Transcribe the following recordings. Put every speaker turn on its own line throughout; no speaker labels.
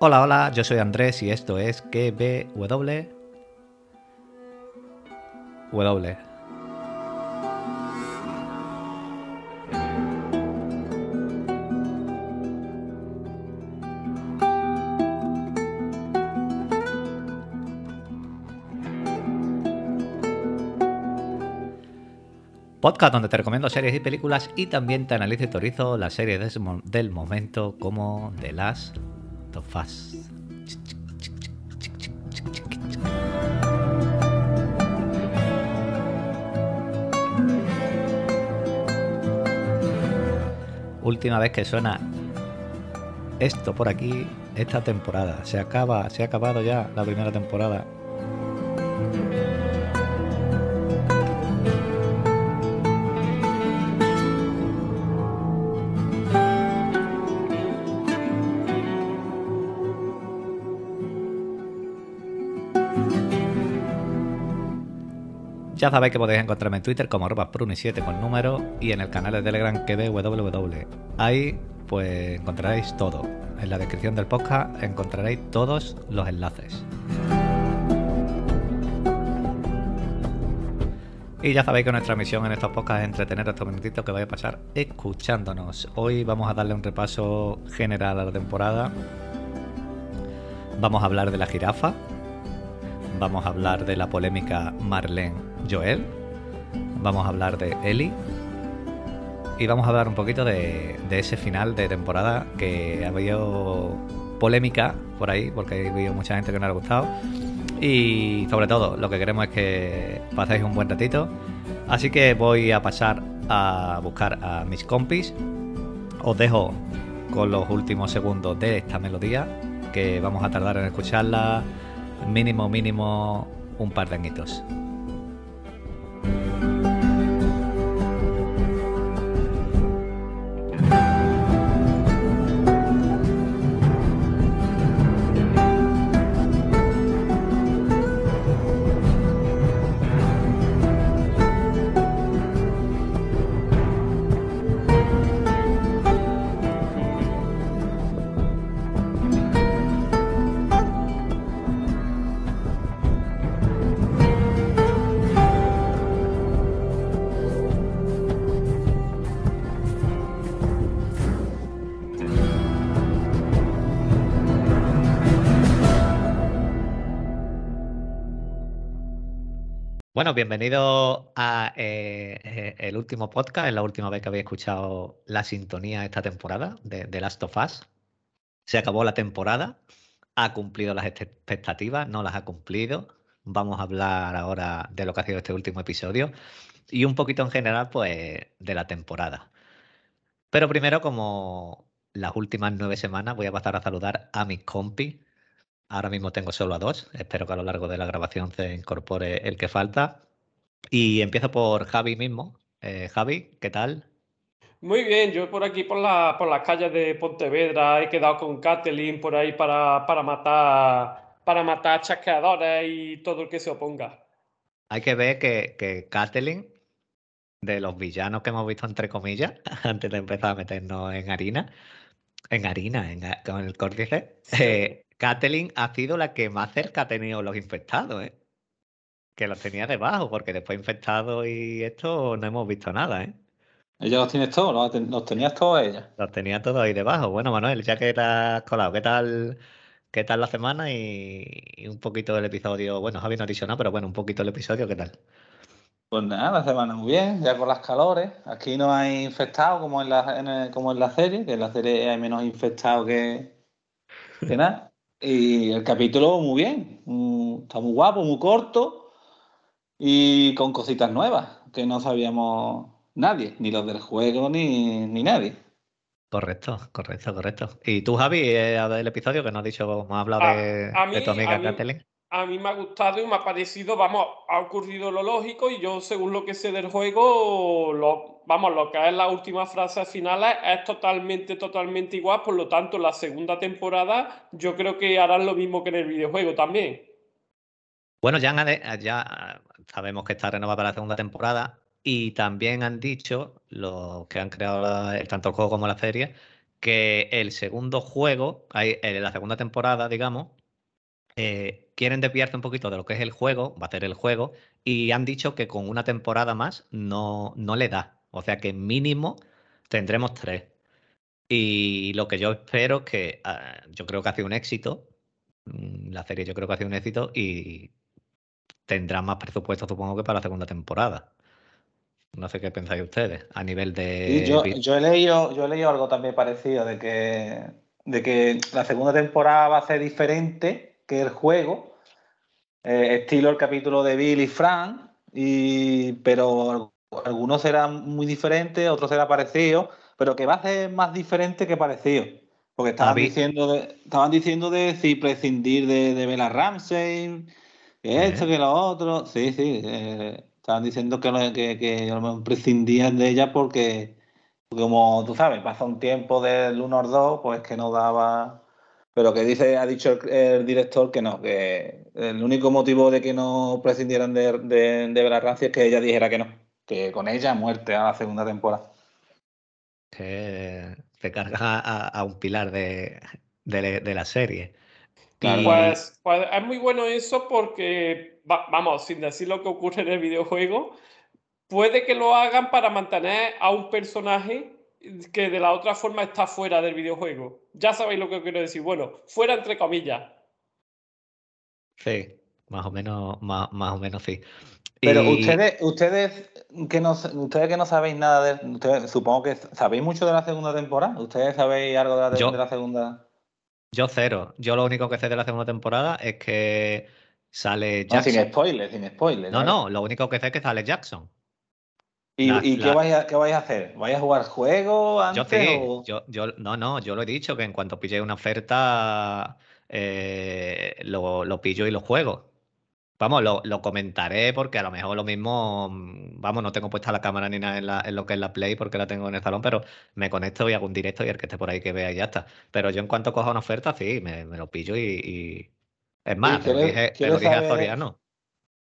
Hola, hola, yo soy Andrés y esto es KBW. W. Podcast donde te recomiendo series y películas y también te analizo y teorizo las series del momento como The Last of. Última vez que suena esto por aquí esta temporada. Se acaba, se ha acabado ya la primera temporada. Ya sabéis que podéis encontrarme en Twitter como arroba pruni7 con número y en el canal de Telegram que ve www. Ahí pues encontraréis todo. En la descripción del podcast encontraréis todos los enlaces. Y ya sabéis que nuestra misión en estos podcasts es entretener estos minutitos que vais a pasar escuchándonos. Hoy vamos a darle un repaso general a la temporada. Vamos a hablar de la jirafa. Vamos a hablar de la polémica Marlene Joel. Vamos a hablar de Ellie. Y vamos a hablar un poquito de, de ese final de temporada que ha habido polémica por ahí, porque ha habido mucha gente que no le ha gustado. Y sobre todo, lo que queremos es que paséis un buen ratito. Así que voy a pasar a buscar a mis compis. Os dejo con los últimos segundos de esta melodía, que vamos a tardar en escucharla mínimo, mínimo un par de añitos. Bueno, bienvenido a eh, eh, el último podcast, es la última vez que habéis escuchado la sintonía esta temporada de, de Last of Us. Se acabó la temporada, ha cumplido las expectativas, no las ha cumplido. Vamos a hablar ahora de lo que ha sido este último episodio y un poquito en general, pues, de la temporada. Pero primero, como las últimas nueve semanas, voy a pasar a saludar a mis compis. Ahora mismo tengo solo a dos. Espero que a lo largo de la grabación se incorpore el que falta. Y empiezo por Javi mismo. Eh, Javi, ¿qué tal?
Muy bien, yo por aquí, por, la, por las calles de Pontevedra, he quedado con Kathleen por ahí para, para matar para matar chasqueadores y todo el que se oponga.
Hay que ver que, que Kathleen, de los villanos que hemos visto entre comillas, antes de empezar a meternos en harina, en harina, en, con el córdice,
Sí.
eh, Kathleen ha sido la que más cerca ha tenido los infectados, ¿eh? Que los tenía debajo, porque después infectados y esto no hemos visto nada, ¿eh?
Ella los tienes todos, los, ten- los tenías todos ella.
Los tenía todos ahí debajo. Bueno, Manuel, ya que te has colado, ¿qué tal, qué tal la semana y, y un poquito del episodio? Bueno, Javi no ha dicho nada, pero bueno, un poquito el episodio, ¿qué tal?
Pues nada, la semana muy bien, ya con las calores. Aquí no hay infectados como en la, en el- como en la serie, que en la serie hay menos infectados que, que nada. Y el capítulo muy bien, mm, está muy guapo, muy corto y con cositas nuevas que no sabíamos nadie, ni los del juego ni, ni nadie.
Correcto, correcto, correcto. ¿Y tú, Javi, eh, del episodio que no has dicho, hemos hablado
A-
de,
a
de tu
mí-
amiga
mí-
Kathleen?
A mí me ha gustado y me ha parecido, vamos, ha ocurrido lo lógico y yo, según lo que sé del juego, vamos, lo que es las últimas frases finales es totalmente, totalmente igual, por lo tanto, la segunda temporada yo creo que harán lo mismo que en el videojuego también.
Bueno, ya, sabemos que está renovada para la segunda temporada y también han dicho los que han creado la- tanto el juego como la serie que el segundo juego, en la segunda temporada, digamos, eh, quieren desviarse un poquito de lo que es el juego, va a ser el juego, y han dicho que con una temporada más no, no le da. O sea que mínimo tendremos tres. Y lo que yo espero que ah, yo creo que ha sido un éxito. Mm, la serie yo creo que ha sido un éxito y tendrá más presupuesto, supongo que para la segunda temporada. No sé qué pensáis ustedes a nivel de.
yo, he leído, yo he leído algo también parecido de que, de que la segunda temporada va a ser diferente que el juego, eh, estilo el capítulo de Bill y Frank, y, pero algunos serán muy diferentes, otros serán parecidos, pero que va a ser más diferente que parecido. Porque estaban diciendo de, estaban diciendo de si prescindir de, de Bella Ramsey, que esto, que lo otro. Sí, sí. Eh, estaban diciendo que, que, que prescindían de ella porque, como tú sabes, pasa un tiempo del 1 al 2, pues que no daba. Pero que dice, ha dicho el, director que no, que el único motivo de que no prescindieran de, de, de es que ella dijera que no, que con ella muerte a la segunda temporada.
Que se carga a, un pilar de, la serie.
Pues, pues, es muy bueno eso porque, vamos, sin decir lo que ocurre en el videojuego, puede que lo hagan para mantener a un personaje que de la otra forma está fuera del videojuego. Ya sabéis lo que quiero decir. Bueno, fuera entre comillas.
Sí, más o menos, más, o menos sí.
Pero ustedes, ustedes que no ustedes que no sabéis nada de supongo que sabéis mucho de la segunda temporada. ¿Ustedes sabéis algo de la, segunda?
Yo cero. Yo lo único que sé de la segunda temporada es que sale
Jackson. sin spoilers, sin spoilers.
No, no, lo único que sé es que sale Jackson.
¿Y, qué, vais a, qué, vais a, hacer? ¿Vais a jugar juego antes? Yo sí,
yo, yo, no, no, yo lo he dicho, que en cuanto pille una oferta, eh, lo, lo, pillo y lo juego. Vamos, lo, lo, comentaré porque a lo mejor lo mismo, mm, vamos, no tengo puesta la cámara ni nada en, lo que es la Play porque la tengo en el salón, pero me conecto y hago un directo y el que esté por ahí que vea y ya está. Pero yo en cuanto coja una oferta, sí, me, lo pillo y, es más, te lo dije, a Soriano.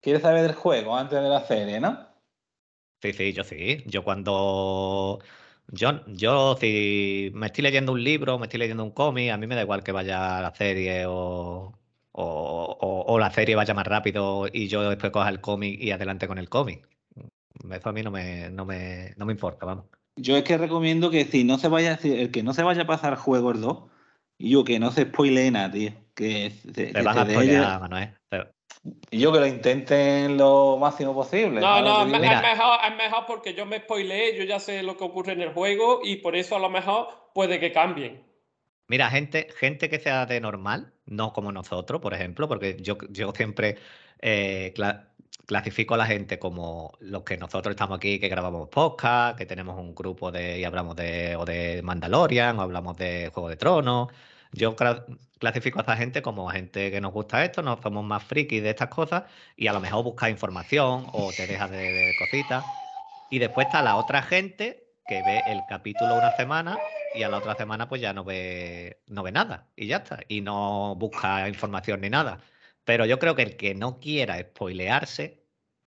¿Quieres saber del juego antes de la serie, no?
Sí, sí, yo sí. Yo cuando. Yo, yo si me estoy leyendo un libro, me estoy leyendo un cómic, a mí me da igual que vaya la serie o, o, la serie vaya más rápido y yo después coja el cómic y adelante con el cómic. Eso a mí no me, no me, no me importa, vamos.
Yo es que recomiendo que si no se vaya, el que no se vaya a pasar juegos 2, y yo que no se spoile nada, tío. Que,
se, van a spoilear, Manuel.
Y yo que lo intenten lo máximo posible.
No, no, es, mejor, es mejor porque yo me spoileé, yo ya sé lo que ocurre en el juego y por eso a lo mejor puede que cambien.
Mira, gente, gente que sea de normal, no como nosotros, por ejemplo, porque yo, yo siempre eh, clasifico a la gente como los que nosotros estamos aquí, que grabamos podcast, que tenemos un grupo de y hablamos de, o de Mandalorian, o hablamos de Juego de Tronos. Yo clasifico a esta gente como gente que nos gusta esto, no somos más frikis de estas cosas y a lo mejor busca información o te dejas de, cositas. Y después está la otra gente que ve el capítulo una semana y a la otra semana pues ya no ve, no ve nada y ya está. Y no busca información ni nada. Pero yo creo que el que no quiera spoilearse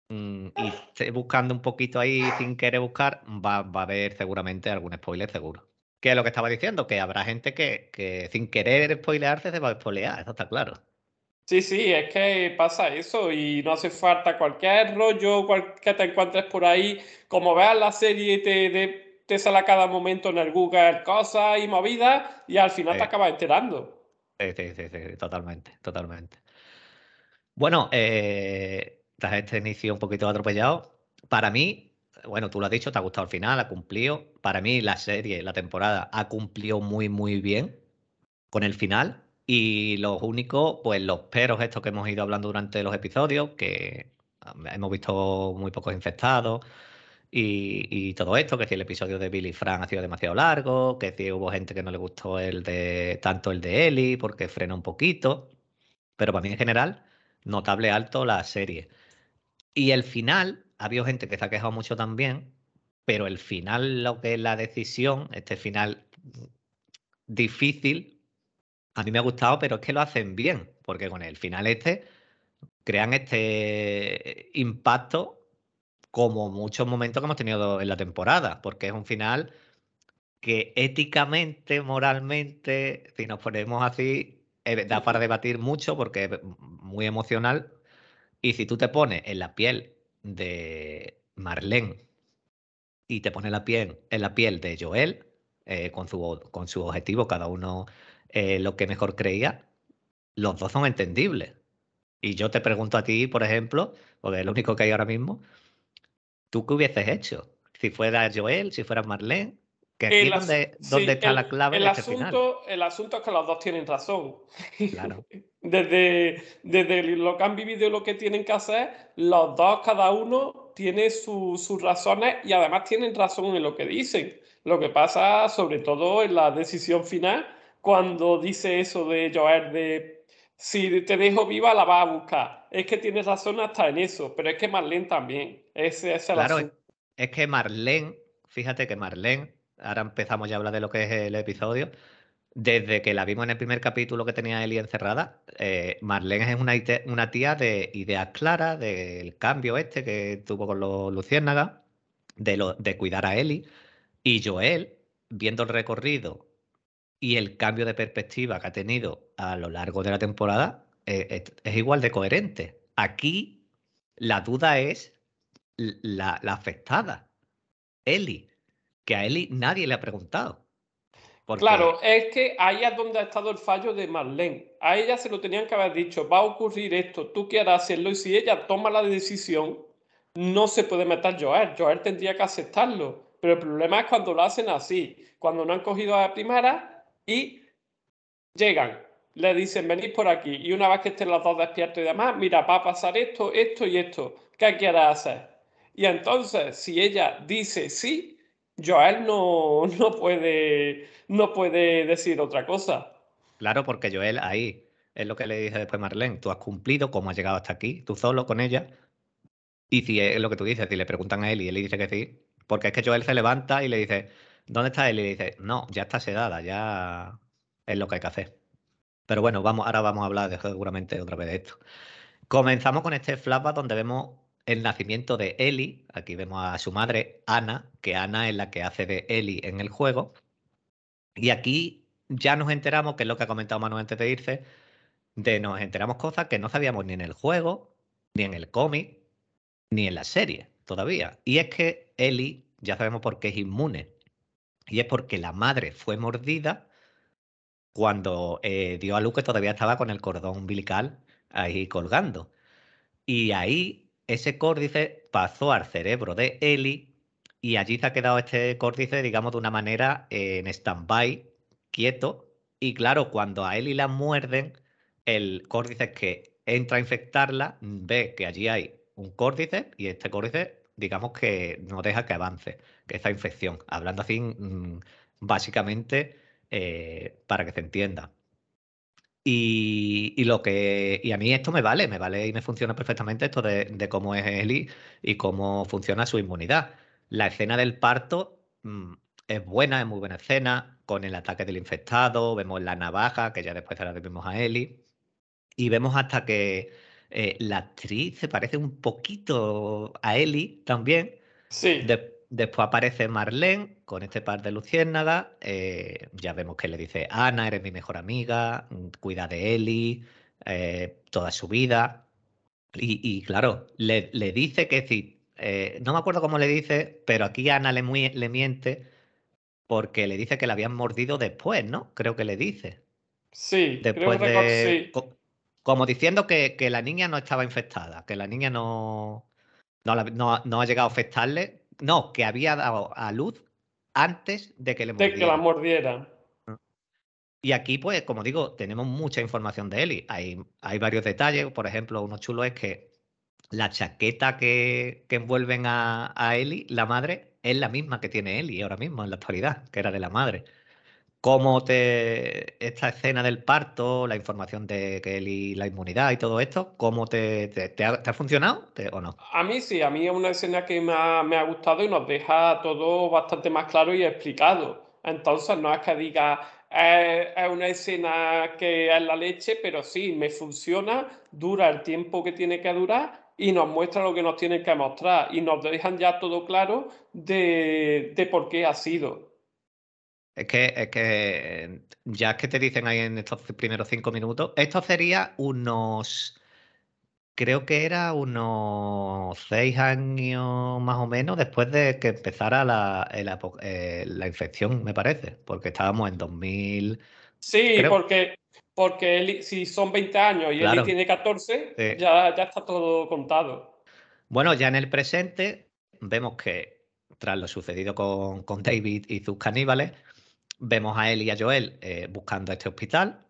mm, y esté buscando un poquito ahí sin querer buscar, va, va, a haber seguramente algún spoiler seguro. Que es lo que estaba diciendo, que habrá gente que, que sin querer spoilearse se va a spoilear, eso está claro.
Sí, sí, es que pasa eso y no hace falta cualquier rollo que te encuentres por ahí. Como veas la serie te, de, te sale a cada momento en el Google cosas y movidas y al final te acabas enterando.
Sí, sí, sí, sí, totalmente, totalmente. Bueno, eh, tras este inicio un poquito atropellado, para mí, bueno, tú lo has dicho, te ha gustado al final, ha cumplido. Para mí la serie, la temporada, ha cumplido muy, muy bien con el final. Y los únicos, pues los peros estos que hemos ido hablando durante los episodios, que hemos visto muy pocos infectados, y, todo esto, que si el episodio de Billy Frank ha sido demasiado largo, que si hubo gente que no le gustó el de tanto el de Ellie porque frena un poquito, pero para mí en general, notable alto la serie. Y el final, ha habido gente que se ha quejado mucho también, pero el final, lo que es la decisión, este final difícil, a mí me ha gustado, pero es que lo hacen bien, porque con el final este crean este impacto como muchos momentos que hemos tenido en la temporada, porque es un final que éticamente, moralmente, si nos ponemos así, eh, da para debatir mucho porque es muy emocional. Y si tú te pones en la piel de Marlene y te pones la piel en la piel de Joel, eh, con, su, con su objetivo, cada uno eh, lo que mejor creía, los dos son entendibles. Y yo te pregunto a ti, por ejemplo, porque es lo único que hay ahora mismo, ¿tú qué hubieses hecho? Si fuera Joel, si fuera Marlene, que aquí es donde, donde está la clave
el
este
asunto, El asunto es que los dos tienen razón.
Claro.
desde, desde lo que han vivido y lo que tienen que hacer, los dos, cada uno, tiene sus razones y además tienen razón en lo que dicen. Lo que pasa, sobre todo en la decisión final, cuando dice eso de Joel de si te dejo viva la vas a buscar. Es que tienes razón hasta en eso, pero es que Marlene también. Ese, es
claro, es que Marlene, fíjate que Marlene, ahora empezamos ya a hablar de lo que es el episodio, desde que la vimos en el primer capítulo que tenía Eli encerrada, eh, Marlene es una, una, tía de ideas claras, del cambio este que tuvo con los Luciérnagas, de, lo, de cuidar a Eli. Y Joel, viendo el recorrido y el cambio de perspectiva que ha tenido a lo largo de la temporada, eh, es, igual de coherente. Aquí la duda es la, afectada, Eli, que a Eli nadie le ha preguntado.
Claro, es que ahí es donde ha estado el fallo de Marlene. A ella se lo tenían que haber dicho, va a ocurrir esto, tú quieras hacerlo, y si ella toma la decisión, no se puede meter Joel. Joel tendría que aceptarlo. Pero el problema es cuando lo hacen así, cuando no han cogido a la primera y llegan, le dicen, venid por aquí, y una vez que estén los dos despiertos y demás, mira, va a pasar esto, esto y esto, ¿qué quieres hacer? Y entonces, si ella dice sí, Joel no, no, puede, no puede decir otra cosa.
Claro, porque Joel ahí es lo que le dice después Marlene, tú has cumplido como has llegado hasta aquí, tú solo con ella. Y si es lo que tú dices, si le preguntan a él y él le dice que sí, porque es que Joel se levanta y le dice, ¿dónde está él? Y le dice, no, ya está sedada, ya es lo que hay que hacer. Pero bueno, vamos, ahora vamos a hablar seguramente otra vez de esto. Comenzamos con este flashback donde vemos el nacimiento de Ellie. Aquí vemos a su madre, Ana, que Ana es la que hace de Ellie en el juego. Y aquí ya nos enteramos, que es lo que ha comentado Manu antes de irse, de nos enteramos cosas que no sabíamos ni en el juego, ni en el cómic, ni en la serie todavía. Y es que Ellie, ya sabemos por qué es inmune. Y es porque la madre fue mordida cuando eh, dio a luz que todavía estaba con el cordón umbilical ahí colgando. Y ahí ese córdice pasó al cerebro de Ellie y allí se ha quedado este córdice, digamos, de una manera en stand-by, quieto. Y claro, cuando a Ellie la muerden, el córdice que entra a infectarla ve que allí hay un córdice y este córdice digamos que no deja que avance, que esa infección. Hablando así, mm, básicamente, eh, para que se entienda. Y, lo que y a mí esto me vale, me vale y me funciona perfectamente esto de, cómo es Eli y cómo funciona su inmunidad. La escena del parto mm, es buena, es muy buena escena, con el ataque del infectado, vemos la navaja, que ya después ahora vemos a Eli, y vemos hasta que eh, la actriz se parece un poquito a Ellie también.
Sí.
Después aparece Marlene con este par de luciérnagas. Eh, ya vemos que le dice, Ana, eres mi mejor amiga, mm, cuida de Ellie eh, toda su vida. Y, claro, le, dice que sí. no me acuerdo cómo le dice, pero aquí Ana le, le miente porque le dice que la habían mordido después, ¿no? Creo que le dice.
Sí,
después
creo
de, sí. Como diciendo que, la niña no estaba infectada, que la niña no, no, ha llegado a afectarle. No, que había dado a luz antes de que le
mordiera. De que la mordiera.
Y aquí, pues, como digo, tenemos mucha información de Eli. Hay, hay varios detalles. Por ejemplo, uno chulo es que la chaqueta que, que envuelven a, a Eli, la madre, es la misma que tiene Eli ahora mismo en la actualidad, que era de la madre cómo te esta escena del parto, la información de que y la inmunidad y todo esto, cómo te, te, ha, funcionado o no?
A mí sí, a mí es una escena que me ha, gustado y nos deja todo bastante más claro y explicado. Entonces no es que diga es una escena que es la leche, pero sí, me funciona, dura el tiempo que tiene que durar y nos muestra lo que nos tiene que mostrar y nos dejan ya todo claro de por qué ha sido.
Es que, es que ya es que te dicen ahí en estos primeros cinco minutos, esto sería unos creo que era unos seis años más o menos después de que empezara la, eh, la infección, me parece, porque estábamos en 2000.
Sí, porque, porque si son 20 años y él tiene 14, ya, ya está todo contado.
Bueno, ya en el presente vemos que tras lo sucedido con, con David y sus caníbales, vemos a él y a Joel eh, buscando este hospital,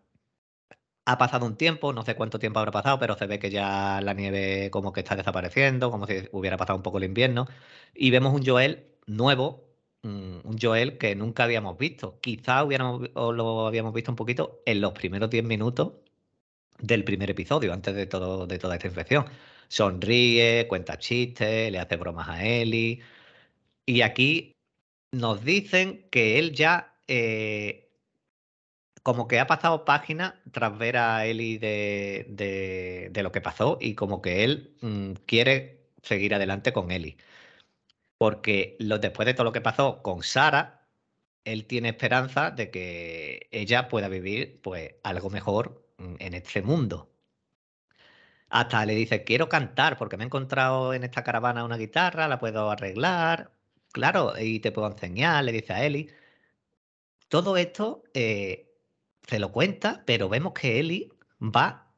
ha pasado un tiempo, no sé cuánto tiempo habrá pasado, pero se ve que ya la nieve como que está desapareciendo, como si hubiera pasado un poco el invierno. Y vemos un Joel nuevo, mm, un Joel que nunca habíamos visto. Quizá hubiéramos, lo habíamos visto un poquito en los primeros 10 minutos del primer episodio, antes de, todo, de toda esta infección. Sonríe, cuenta chistes, le hace bromas a Ellie. Y aquí nos dicen que él ya eh, como que ha pasado página tras ver a Eli de, de, lo que pasó y como que él mm, quiere seguir adelante con Eli. Porque lo, después de todo lo que pasó con Sara, él tiene esperanza de que ella pueda vivir pues algo mejor mm, en este mundo. Hasta le dice, quiero cantar porque me he encontrado en esta caravana una guitarra, la puedo arreglar. Claro, y te puedo enseñar, le dice a Eli. Todo esto eh, se lo cuenta, pero vemos que Eli va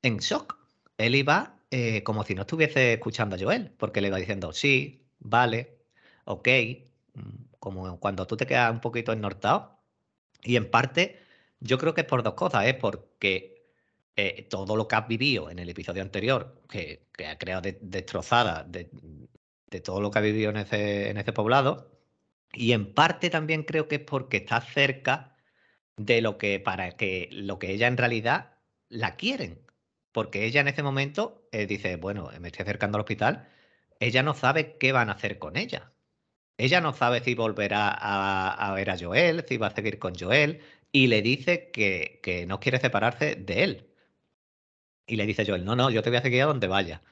en shock. Eli va eh, como si no estuviese escuchando a Joel, porque le va diciendo, sí, vale, ok, mm, como cuando tú te quedas un poquito ennortado. Y en parte, yo creo que es por dos cosas, es porque eh, todo lo que has vivido en el episodio anterior, que, ha creado destrozada de, todo lo que ha vivido en ese, en ese poblado, y en parte también creo que es porque está cerca de lo que para que lo que ella en realidad la quieren. Porque ella en ese momento eh, dice, bueno, me estoy acercando al hospital, ella no sabe qué van a hacer con ella. Ella no sabe si volverá a, ver a Joel, si va a seguir con Joel, y le dice que, que, no quiere separarse de él. Y le dice Joel, no, no, yo te voy a seguir a donde vaya.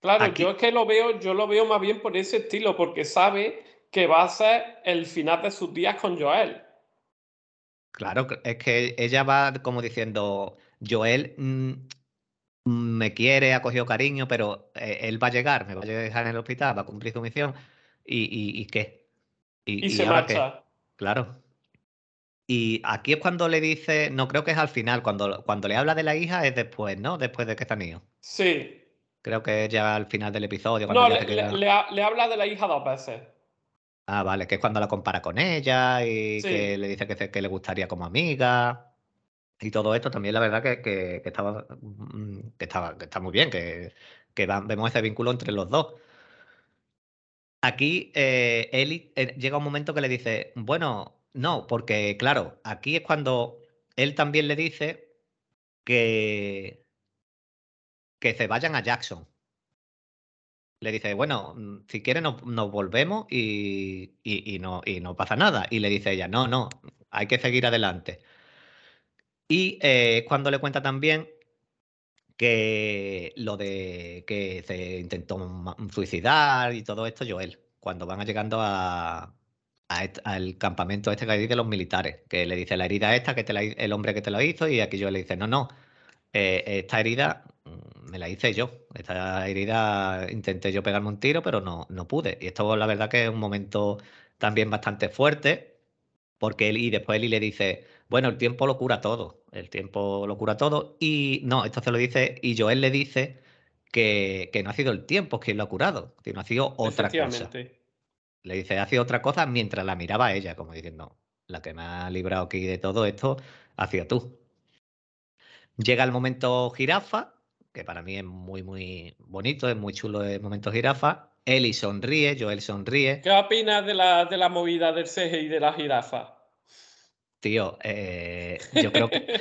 Claro, yo es que lo veo, yo lo veo más bien por ese estilo, porque sabe que va a ser el final de sus días con Joel.
Claro, es que ella va como diciendo, Joel mm, me quiere, ha cogido cariño, pero eh, él va a llegar, me va a dejar en el hospital, va a cumplir su misión, ¿y, y, qué?
Y, se marcha.
Claro. Y aquí es cuando le dice, no creo que es al final, cuando, cuando le habla de la hija es después, ¿no? Después de que está niño.
Sí.
Creo que es ya al final del episodio.
no, le, le habla de la hija dos veces.
Ah, vale, que es cuando la compara con ella y que le dice que, que, le gustaría como amiga. Y todo esto también, la verdad, que, que estaba, mm, que, estaba, que está muy bien, que, vemos ese vínculo entre los dos. Aquí eh, Eli eh, llega un momento que le dice, bueno, no, porque claro, aquí es cuando él también le dice que, que se vayan a Jackson, le dice, bueno, mm, si quieres nos, volvemos y, no, y no pasa nada. Y le dice ella, no, no, hay que seguir adelante. Y eh, cuando le cuenta también que lo de que se intentó suicidar y todo esto, Joel, cuando van llegando a, al campamento este que hay de los militares, que le dice la herida esta, que te el hombre que te lo hizo, y aquí Joel le dice, no, no, eh, esta herida me la hice yo. Esta herida intenté yo pegarme un tiro, pero no, no pude. Y esto la verdad que es un momento también bastante fuerte, porque él y después él le dice, bueno, el tiempo lo cura todo, el tiempo lo cura todo. Y no, esto se lo dice, y Joel le dice que, que no ha sido el tiempo quien lo ha curado, sino ha sido otra cosa. Le dice, ha sido otra cosa mientras la miraba a ella, como diciendo, la que me ha librado aquí de todo esto ha sido tú. Llega el momento jirafa, que para mí es muy, muy bonito, es muy chulo el momento jirafa. Eli sonríe, Joel sonríe.
¿Qué opinas de la, de la movida del CGI de la jirafa?
Tío, eh, yo creo que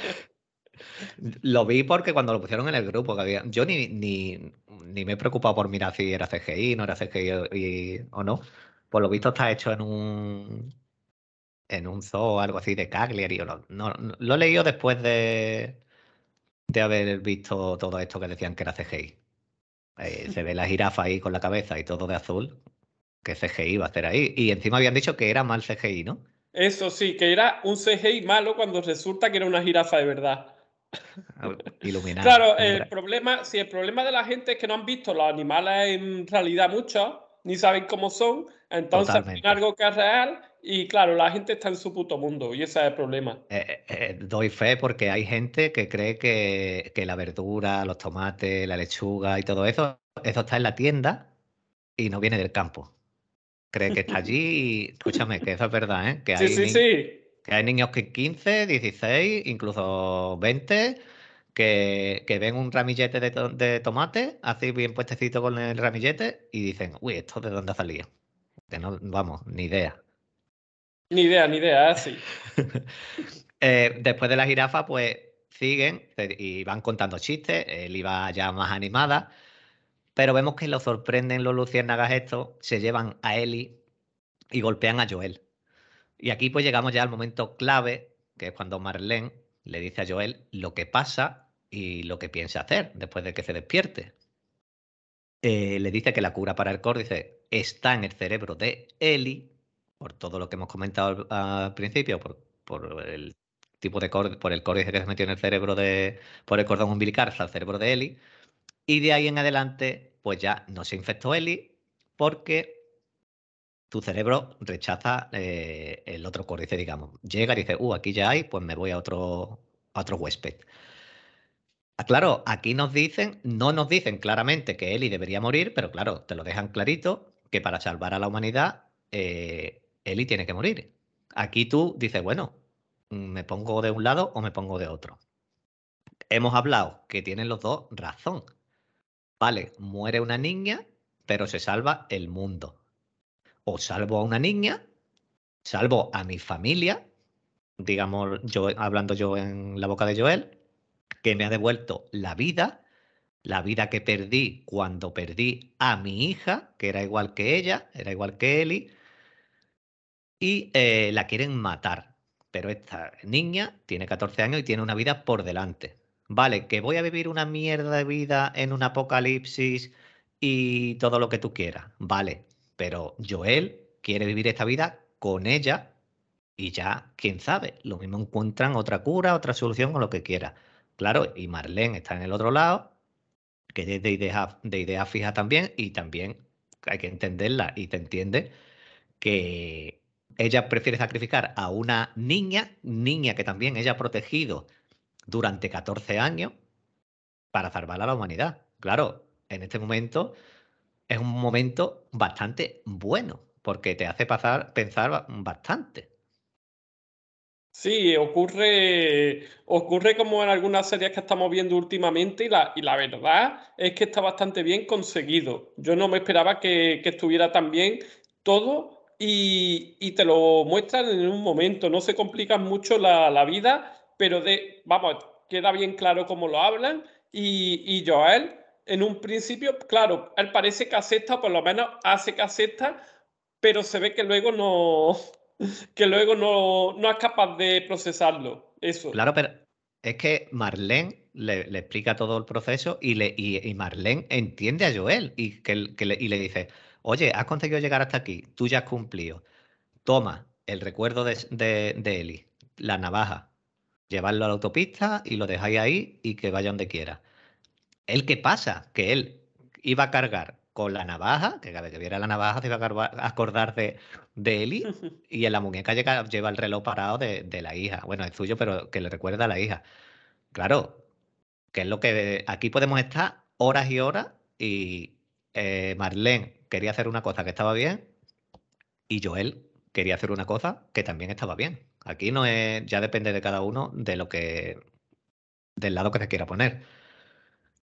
lo vi porque cuando lo pusieron en el grupo, que había, yo ni, ni, ni, me he preocupado por mirar si era CGI, no era CGI o no. Por lo visto está hecho en un en un zoo o algo así de Cagliari. no, no, lo he leído después de, de haber visto todo esto que decían que era CGI. Eh, se ve la jirafa ahí con la cabeza y todo de azul. ¿Qué CGI va a hacer ahí? Y encima habían dicho que era mal CGI, ¿no?
Eso sí, que era un CGI malo cuando resulta que era una jirafa de verdad.
Iluminado.
Claro, el problema, si el problema de la gente es que no han visto los animales en realidad mucho, ni saben cómo son, entonces algo que es real y claro, la gente está en su puto mundo y ese es el problema.
Eh, eh, eh, doy fe porque hay gente que cree que, que, la verdura, los tomates, la lechuga y todo eso, eso está en la tienda y no viene del campo. Cree que está allí y escúchame, que eso es verdad, ¿eh? Que hay
sí, sí, sí.
Que hay niños que 15, 16, incluso 20 que, que, ven un ramillete de, de, tomate, así bien puestecito con el ramillete, y dicen, uy, ¿esto de dónde ha salido? Que no, vamos, ni idea.
Ni idea, ni idea, sí.
eh, después de la jirafa, pues siguen y van contando chistes, él iba ya más animada, pero vemos que lo sorprenden los luciérnagas estos, se llevan a Eli y golpean a Joel. Y aquí pues llegamos ya al momento clave, que es cuando Marlene le dice a Joel lo que pasa y lo que piensa hacer después de que se despierte. Eh, le dice que la cura para el córdice está en el cerebro de Eli, por todo lo que hemos comentado al, principio, por, el tipo de por el córdice que se metió en el cerebro de, por el cordón umbilical al cerebro de Eli. Y de ahí en adelante, pues ya no se infectó Eli, porque tu cerebro rechaza eh, el otro córdice, digamos. Llega y dice, uh, aquí ya hay, pues me voy a otro, otro huésped. Ah, claro, aquí nos dicen, no nos dicen claramente que Eli debería morir, pero claro, te lo dejan clarito que para salvar a la humanidad, eh, Eli tiene que morir. Aquí tú dices, bueno, me pongo de un lado o me pongo de otro. Hemos hablado que tienen los dos razón. Vale, muere una niña, pero se salva el mundo. O salvo a una niña, salvo a mi familia, digamos, yo hablando yo en la boca de Joel, que me ha devuelto la vida, la vida que perdí cuando perdí a mi hija, que era igual que ella, era igual que Eli, y eh, la quieren matar. Pero esta niña tiene 14 años y tiene una vida por delante. Vale, que voy a vivir una mierda de vida en un apocalipsis y todo lo que tú quieras. Vale, pero Joel quiere vivir esta vida con ella y ya, quién sabe, lo mismo encuentran otra cura, otra solución o lo que quiera. Claro, y Marlene está en el otro lado, que es de idea, de idea fija también, y también hay que entenderla y te entiende que ella prefiere sacrificar a una niña, niña que también ella ha protegido durante 14 años para salvar a la humanidad. Claro, en este momento es un momento bastante bueno, porque te hace pasar, pensar bastante.
Sí, ocurre, ocurre como en algunas series que estamos viendo últimamente y la, y la verdad es que está bastante bien conseguido. Yo no me esperaba que, estuviera tan bien todo y, te lo muestran en un momento. No se complican mucho la, vida, pero de, vamos, queda bien claro cómo lo hablan y, y Joel en un principio, claro, él parece que acepta, por lo menos hace que acepta, pero se ve que luego no, que luego no, no es capaz de procesarlo. Eso.
Claro, pero es que Marlene le, explica todo el proceso y, le, y, Marlene entiende a Joel y, que, le, y le dice, oye, has conseguido llegar hasta aquí, tú ya has cumplido. Toma el recuerdo de, de, de Eli, la navaja, llevarlo a la autopista y lo dejáis ahí y que vaya donde quiera. ¿El qué pasa? Que él iba a cargar con la navaja, que cada vez que viera la navaja se iba a acordar de, de Eli, y en la muñeca lleva el reloj parado de, la hija. Bueno, es suyo, pero que le recuerda a la hija. Claro, que es lo que aquí podemos estar horas y horas y eh, Marlene quería hacer una cosa que estaba bien y Joel quería hacer una cosa que también estaba bien. Aquí no es, ya depende de cada uno de lo que, del lado que se quiera poner.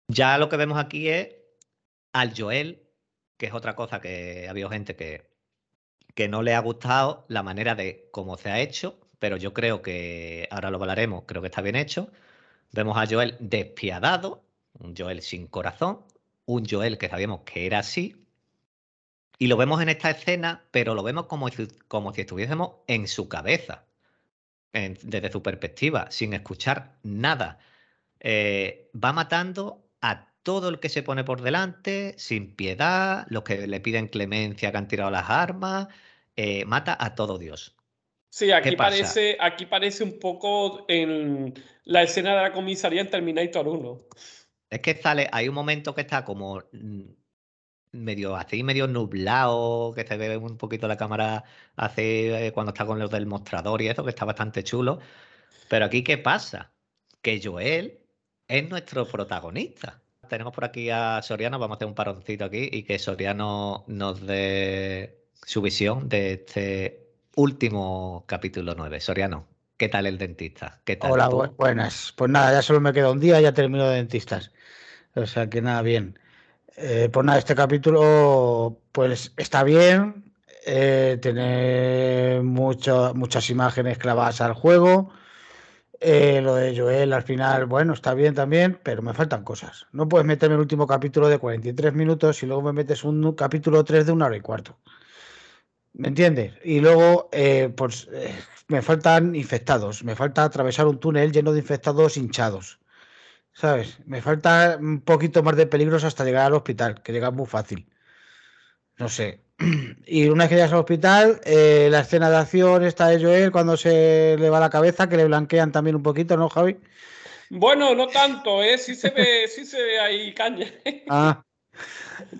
Ya lo que vemos aquí es al Joel, que es otra cosa que ha habido gente que, que no le ha gustado la manera de cómo se ha hecho, pero yo creo que ahora lo hablaremos, creo que está bien hecho. Vemos a Joel despiadado, un Joel sin corazón, un Joel que sabíamos que era así, y lo vemos en esta escena, pero lo vemos como si, como si estuviésemos en su cabeza, desde su perspectiva, sin escuchar nada. Eh, va matando a todo el que se pone por delante, sin piedad, los que le piden clemencia, que han tirado las armas, eh, mata a todo Dios.
Sí, aquí parece, aquí parece un poco en la escena de la comisaría en Terminator 1.
Es que sale, hay un momento que está como mm, medio así, medio nublado, que se ve un poquito la cámara así eh, cuando está con los del mostrador y eso, que está bastante chulo. Pero aquí, ¿qué pasa? Que Joel es nuestro protagonista. Tenemos por aquí a Soriano, vamos a hacer un paroncito aquí y que Soriano nos dé su visión de este último capítulo 9. Soriano, ¿qué tal el dentista? ¿Qué tal
Hola, buenas. Pues nada, ya solo me queda un día, ya termino de dentistas. O sea que nada, bien. Eh, pues nada, este capítulo pues está bien, eh, tiene muchas imágenes clavadas al juego. Eh, lo de Joel al final, bueno, está bien también, pero me faltan cosas. No puedes meterme el último capítulo de 43 minutos y luego me metes un capítulo 3 de una hora y cuarto. ¿Me entiendes? Y luego, pues me faltan infectados, me falta atravesar un túnel lleno de infectados hinchados. ¿Sabes? Me falta un poquito más de peligros hasta llegar al hospital, que llega muy fácil. No sé. Y una vez que llegas al hospital, eh, la escena de acción está de Joel cuando se le va la cabeza, que le blanquean también un poquito, ¿no, Javi?
Bueno, no tanto, ¿eh? Sí se ve, sí se ve ahí caña.
Ah.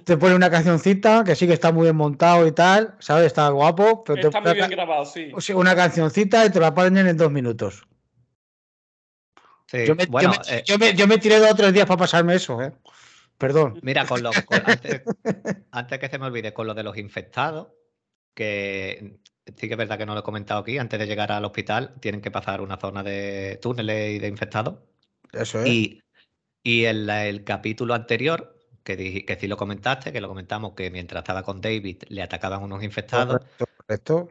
Te pone una cancioncita que sí que está muy bien montado y tal, ¿sabes? Está guapo.
Pero está muy bien grabado, sí.
Una cancioncita y te la ponen en dos minutos. Yo, me, tiré dos o tres días para pasarme eso, ¿eh? Perdón.
Mira, con los, antes, que se me olvide, con lo de los infectados, que sí que es verdad que no lo he comentado aquí, antes de llegar al hospital tienen que pasar una zona de túneles y de infectados.
Eso es.
Y, y en el capítulo anterior, que, que sí lo comentaste, que lo comentamos, que mientras estaba con David le atacaban unos infectados.
Correcto.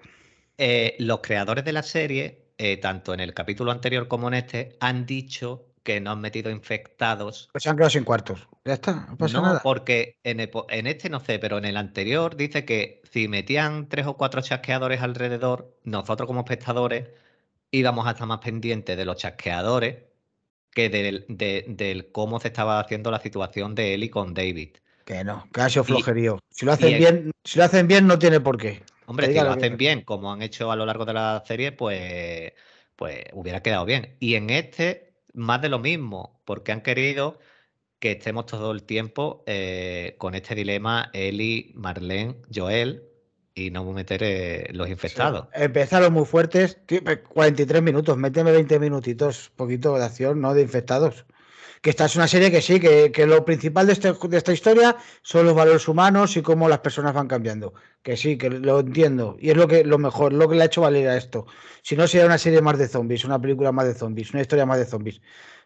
Eh, los creadores de la serie eh, tanto en el capítulo anterior como en este, han dicho que no han metido infectados.
Pues se han quedado sin cuartos. Ya está, no pasa no,
porque en, en, este no sé, pero en el anterior dice que si metían tres o cuatro chasqueadores alrededor, nosotros como espectadores íbamos a estar más pendientes de los chasqueadores que del, del cómo se estaba haciendo la situación de Eli con David.
Que no, que ha sido flojerío. Si lo hacen bien, si lo hacen bien, no tiene por qué.
Hombre, si lo hacen bien, como han hecho a lo largo de la serie, pues, pues hubiera quedado bien. Y en este, más de lo mismo, porque han querido que estemos todo el tiempo eh, con este dilema Eli, Marlene, Joel y no meter eh, los infectados.
Empezaron muy fuertes, 43 minutos, méteme 20 minutitos, poquito de acción, ¿no? De infectados que esta es una serie que sí, que, lo principal este, de, esta historia son los valores humanos y cómo las personas van cambiando. Que sí, que lo entiendo. Y es lo que lo mejor, lo que le ha hecho valer a esto. Si no, sería una serie más de zombies, una película más de zombies, una historia más de zombies.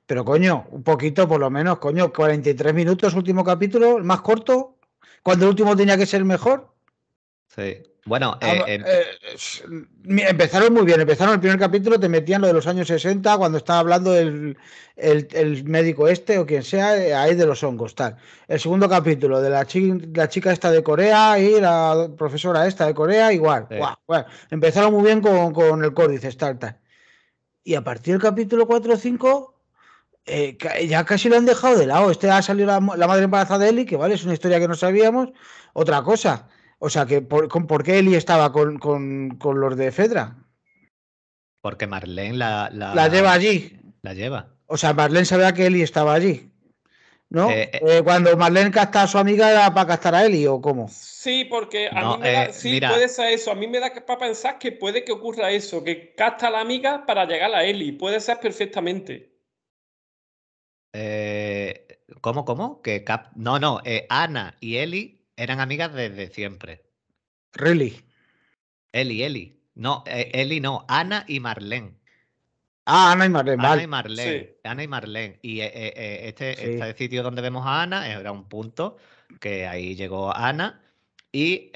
Pero coño, un poquito por lo menos, coño, 43 minutos, último capítulo, el más corto, cuando el último tenía que ser mejor.
Sí. Bueno, eh, em
eh, empezaron muy bien. Empezaron el primer capítulo, te metían lo de los años 60, cuando estaba hablando el, médico este o quien sea, eh, ahí de los hongos, tal. El segundo capítulo de la, la chica esta de Corea y la profesora esta de Corea, igual. empezaron muy bien con, el códice, tal, tal. Y a partir del capítulo 4 o 5, ya casi lo han dejado de lado. Este ha salido la, la madre embarazada de Eli, que vale, es una historia que no sabíamos. Otra cosa o sea, que por, qué Eli estaba con, los de Fedra?
Porque Marlene la,
la, lleva allí.
La lleva.
O sea, Marlene sabía que Eli estaba allí. ¿No? Eh, eh. Eh, cuando Marlene casta a su amiga era para castar a Eli o cómo?
Sí, porque a mí me da, sí, puede ser eso. A mí me da para pensar que puede que ocurra eso, que casta a la amiga para llegar a Eli. Puede ser perfectamente.
¿Cómo, cómo? Que No, no, Ana y Eli eran amigas desde siempre.
Really.
Eli, Eli. No, eh, Eli no, Ana y Marlene.
Ah, Ana y Marlene,
Ana y Marlene. Ana y Marlene. Y eh, eh, este, este, sitio donde vemos a Ana era un punto que ahí llegó Ana y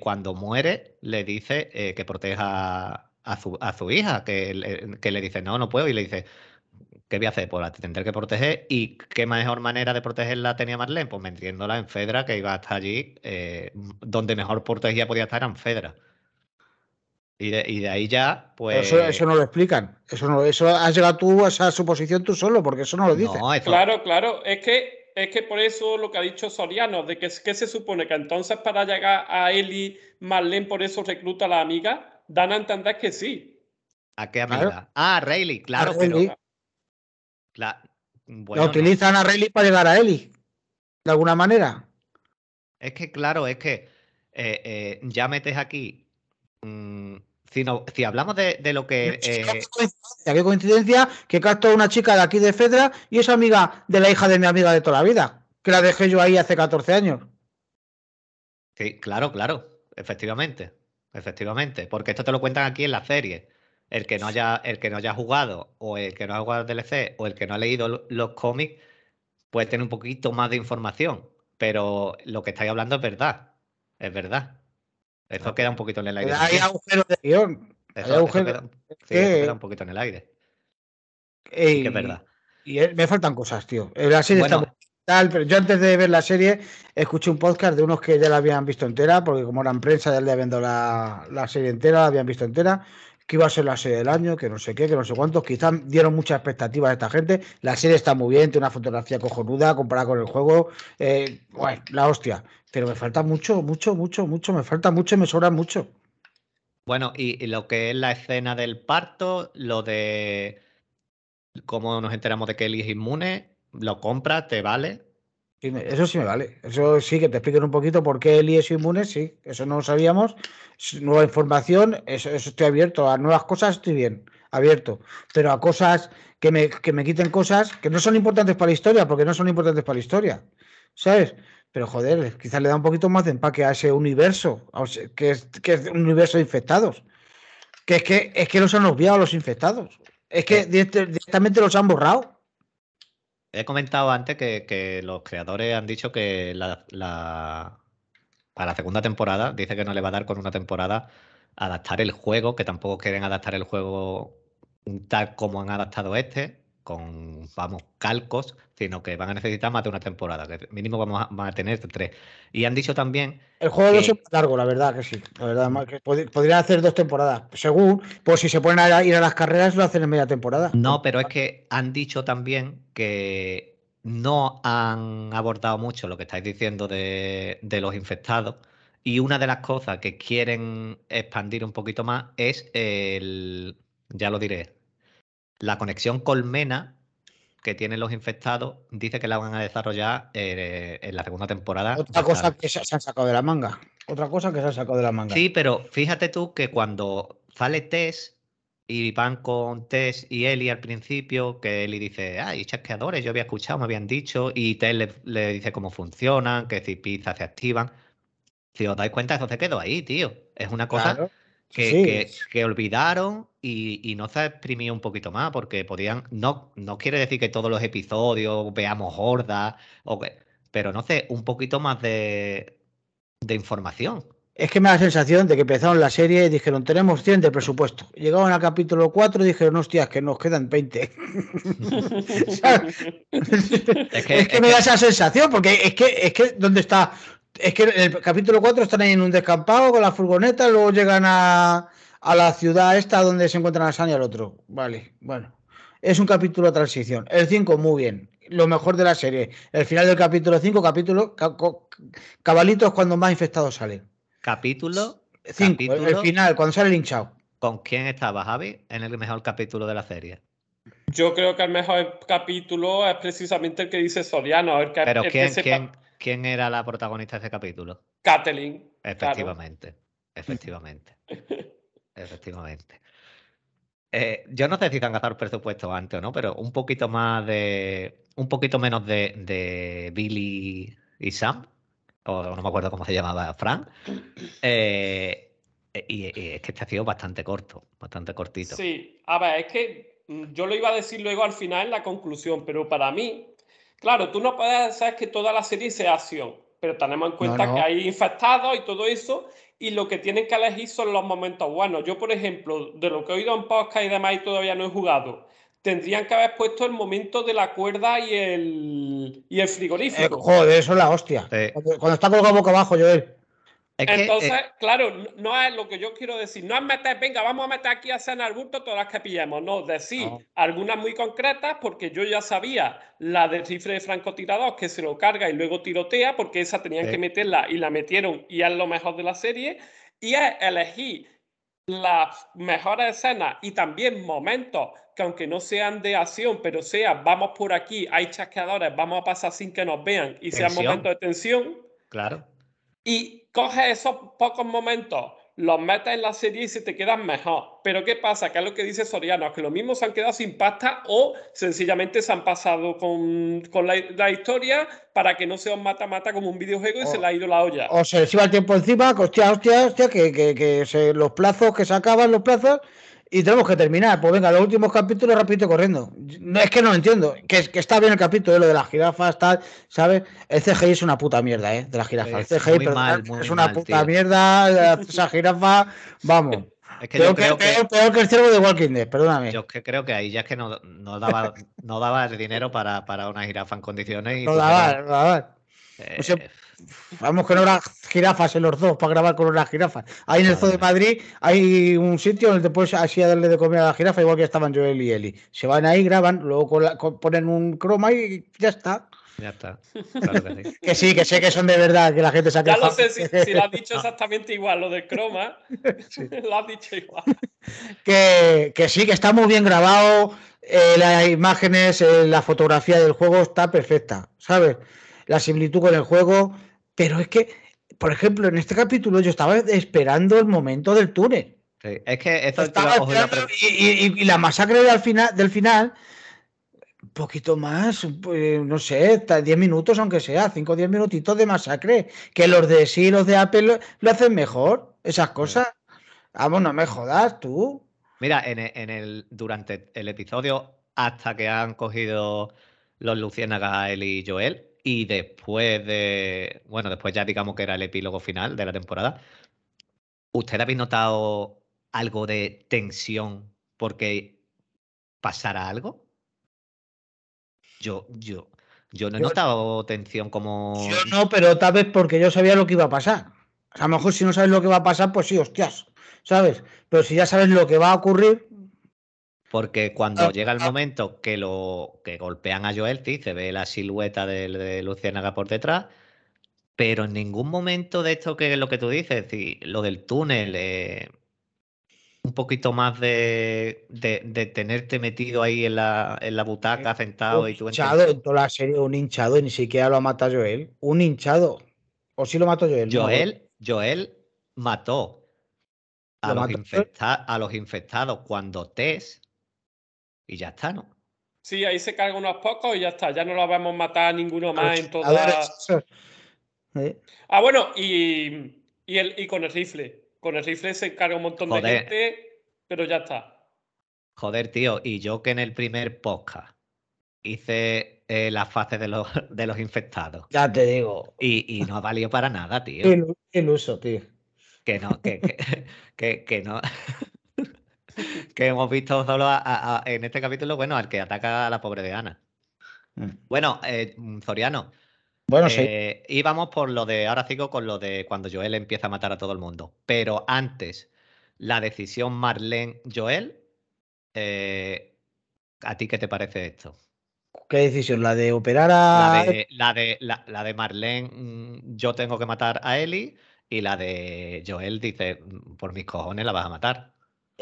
cuando muere le dice que proteja a su, a su hija, que, que le dice, no, no puedo, y le dice, ¿Qué voy a hacer? Pues la tendré que proteger. ¿Y qué mejor manera de protegerla tenía Marlene? Pues metiéndola en Fedra, que iba a estar allí, eh, donde mejor protegida podía estar en Fedra. Y de, ahí ya, pues.
Eso, no lo explican. Eso no, eso has llegado tú a esa suposición tú solo, porque eso no lo dice.
Claro, claro. Es que es que por eso lo que ha dicho Soriano, de que, que se supone que entonces para llegar a Eli, Marlene por eso recluta a la amiga, dan a entender que sí.
¿A qué amiga? Ah, Rayleigh, claro, pero.
La utilizan a Rayleigh para llegar a Eli, de alguna manera.
Es que, claro, es que eh, eh, ya metes aquí. Mm, si, hablamos de, lo que.
Eh, ¿Qué, coincidencia, que capto a una chica de aquí de Fedra y es amiga de la hija de mi amiga de toda la vida, que la dejé yo ahí hace 14 años.
Sí, claro, claro, efectivamente. Efectivamente, porque esto te lo cuentan aquí en la serie. El que no haya, el que no haya jugado, o el que no haya jugado el DLC, o el que no ha leído los cómics, puede tener un poquito más de información. Pero lo que estáis hablando es verdad. Es verdad. Eso queda un poquito en el aire.
Hay agujeros de guion.
Eso, queda, queda, un poquito en el aire.
que es verdad. Y me faltan cosas, tío. La serie está tal, pero yo antes de ver la serie escuché un podcast de unos que ya la habían visto entera, porque como eran prensa ya le viendo la, la serie entera, la habían visto entera que iba a ser la serie del año, que no sé qué, que no sé cuántos. Quizás dieron muchas expectativas a esta gente. La serie está muy bien, tiene una fotografía cojonuda comparada con el juego. Eh, la hostia. Pero me falta mucho, mucho, mucho, mucho. Me falta mucho y me sobra mucho.
Bueno, y, lo que es la escena del parto, lo de cómo nos enteramos de que Eli es inmune, lo compras, te vale.
Eso sí me vale. Eso sí, que te expliquen un poquito por qué Eli es inmune, sí. Eso no lo sabíamos. Nueva información, eso, estoy abierto. A nuevas cosas estoy bien, abierto. Pero a cosas que me, que me quiten cosas que no son importantes para la historia, porque no son importantes para la historia. ¿Sabes? Pero joder, quizás le da un poquito más de empaque a ese universo, que es, que es un universo de infectados. Que es que, es que los han obviado los infectados. Es que eh. directamente los han borrado.
He comentado antes que, los creadores han dicho que la, para la segunda temporada, dice que no le va a dar con una temporada adaptar el juego, que tampoco quieren adaptar el juego tal como han adaptado este, con, vamos, calcos, sino que van a necesitar más de una temporada, que mínimo vamos a, tener tres. Y han dicho también...
El juego es largo, la verdad que sí. La verdad, que podrían hacer dos temporadas, según, pues si se ponen a ir a las carreras lo hacen en media temporada.
No, pero es que han dicho también que no han abordado mucho lo que estáis diciendo de, de los infectados. Y una de las cosas que quieren expandir un poquito más es el, ya lo diré, la conexión colmena que tienen los infectados, dice que la van a desarrollar eh, en la segunda temporada.
Otra cosa que se, han sacado de la manga. Otra cosa que se ha sacado de la manga.
Sí, pero fíjate tú que cuando sale Tess y van con Tess y Eli al principio, que Eli dice, ay, chasqueadores, yo había escuchado, me habían dicho, y Tess le, dice cómo funcionan, que si pizzas se activan. Si os dais cuenta, eso se quedó ahí, tío. Es una cosa que, olvidaron y, no se ha exprimido un poquito más, porque podían, no, no quiere decir que todos los episodios veamos hordas, o pero no sé, un poquito más de, información.
Es que me da la sensación de que empezaron la serie y dijeron, tenemos 100 de presupuesto. Llegaron al capítulo 4 y dijeron, hostias, que nos quedan 20. es que, me da esa sensación, porque es que, es que, ¿dónde está? Es que en el capítulo 4 están ahí en un descampado con la furgoneta, luego llegan a, la ciudad esta donde se encuentran a Sanya y al otro. Vale, bueno. Es un capítulo de transición. El 5, muy bien. Lo mejor de la serie. El final del capítulo 5, capítulo. cabalitos cuando más infectados salen.
Capítulo.
5, el, final, cuando sale el hinchado.
¿Con quién estaba Javi en el mejor capítulo de la serie?
Yo creo que el mejor capítulo es precisamente el que dice Soriano. El que,
Pero ¿quién, ¿quién era la protagonista de ese capítulo?
Kathleen.
Efectivamente, efectivamente. efectivamente. Eh, yo no sé si te han gastado el presupuesto antes o no, pero un poquito más de. Un poquito menos de, Billy y Sam. O no me acuerdo cómo se llamaba, Frank. Eh, y, es que este ha sido bastante corto, bastante cortito.
Sí, a ver, es que mm, yo lo iba a decir luego al final en la conclusión, pero para mí Claro, tú no puedes hacer que toda la serie sea acción, pero tenemos en cuenta que hay infectados y todo eso, y lo que tienen que elegir son los momentos buenos. Yo, por ejemplo, de lo que he oído en podcast y demás y todavía no he jugado, tendrían que haber puesto el momento de la cuerda y el, y el frigorífico.
Eh, joder, eso es la hostia. Cuando, está colgado boca abajo, Joel.
Entonces, eh, claro, no es lo que yo quiero decir, no es meter, venga, vamos a meter aquí a San Arbusto todas las que pillemos, no, decir algunas muy concretas, porque yo ya sabía la del rifle de francotirador que se lo carga y luego tirotea, porque esa tenían que meterla y la metieron y es lo mejor de la serie, y es elegir las mejores escenas y también momentos que aunque no sean de acción, pero sea, vamos por aquí, hay chasqueadores, vamos a pasar sin que nos vean y sean momentos de tensión.
Claro.
Y coges esos pocos momentos, los metes en la serie y se te quedan mejor. Pero ¿qué pasa? Que es lo que dice Soriano, que lo mismo se han quedado sin pasta o sencillamente se han pasado con, la, historia para que no sea un mata-mata como un videojuego y se le ha ido la olla.
O se les iba el tiempo encima, que hostia, hostia, hostia, que, que, los plazos, que se acaban los plazos y tenemos que terminar. Pues venga, los últimos capítulos rapidito corriendo. No, es que no lo entiendo. Que, que está bien el capítulo, lo de las jirafas, tal, ¿sabes? El CGI es una puta mierda, ¿eh? De las jirafas. el CGI es una puta mierda. Esa jirafa, vamos. Es que peor, que, peor, que, el ciervo de Walking Dead, perdóname.
Yo que creo que ahí ya es que no, no daba, no daba el dinero para, para una jirafa en condiciones. Y
no daba, no daba. Eh, Vamos que no habrá jirafas en los dos para grabar con las jirafas. Ahí en el Zoo de Madrid hay un sitio donde te puedes así a darle de comer a la jirafa, igual que estaban Joel y Eli. Se van ahí, graban, luego ponen un croma y ya está.
Ya está.
que, sí. que sé que son de verdad, que la gente se ha
Ya no sé si, lo has dicho exactamente igual, lo del croma. lo has dicho igual.
Que, sí, que está muy bien grabado. Eh, las imágenes, eh, la fotografía del juego está perfecta, ¿sabes? La similitud con el juego pero es que, por ejemplo, en este capítulo yo estaba esperando el momento del túnel.
es que esto
estaba y, la masacre del final, del final, un poquito más, pues, no sé, 10 minutos aunque sea, 5 o 10 minutitos de masacre, que los de sí, los de Apple lo, hacen mejor, esas cosas. Vamos, no me jodas tú.
Mira, en en el, durante el episodio, hasta que han cogido los Luciérnagas, él y Joel, y después de, bueno, después ya digamos que era el epílogo final de la temporada, ¿usted habéis notado algo de tensión porque pasara algo? Yo, yo, yo no he notado tensión como.
Yo no, pero tal vez porque yo sabía lo que iba a pasar. A lo mejor si no sabes lo que va a pasar, pues sí, hostias, ¿sabes? Pero si ya sabes lo que va a ocurrir,
porque cuando ah, llega el ah. momento que lo que golpean a Joel, sí, se ve la silueta de, de Luciérnaga por detrás, pero en ningún momento de esto que es lo que tú dices, lo del túnel, eh, un poquito más de, tenerte metido ahí en la, en la butaca, sentado y tú
hinchado en toda la serie, un hinchado, y ni siquiera lo ha matado Joel. Un hinchado. ¿O sí lo mató Joel?
Joel, Joel mató a los, a los infectados cuando Tess y ya está, ¿no?
Sí, ahí se cargan unos pocos y ya está. Ya no lo vamos a matar ninguno más en toda. Ah, bueno, y, el, y con el rifle. Con el rifle se carga un montón de gente, pero ya está.
Joder, tío, y yo que en el primer podcast hice eh, las fases de los, de los infectados.
Ya te digo.
Y, no ha valido para nada, tío.
El, uso, tío.
Que no, que, que, que no. Que hemos visto solo en este capítulo, bueno, al que ataca a la pobre de Ana. Mm. Bueno, eh, Zoriano.
Bueno, sí.
Eh, íbamos por lo de, ahora sigo con lo de cuando Joel empieza a matar a todo el mundo. Pero antes, la decisión Marlene-Joel, eh, ¿a ti qué te parece esto?
¿Qué decisión? ¿La de operar a.?
La de, la de, Marlene, mm, yo tengo que matar a Eli. Y la de Joel dice, mm, por mis cojones la vas a matar.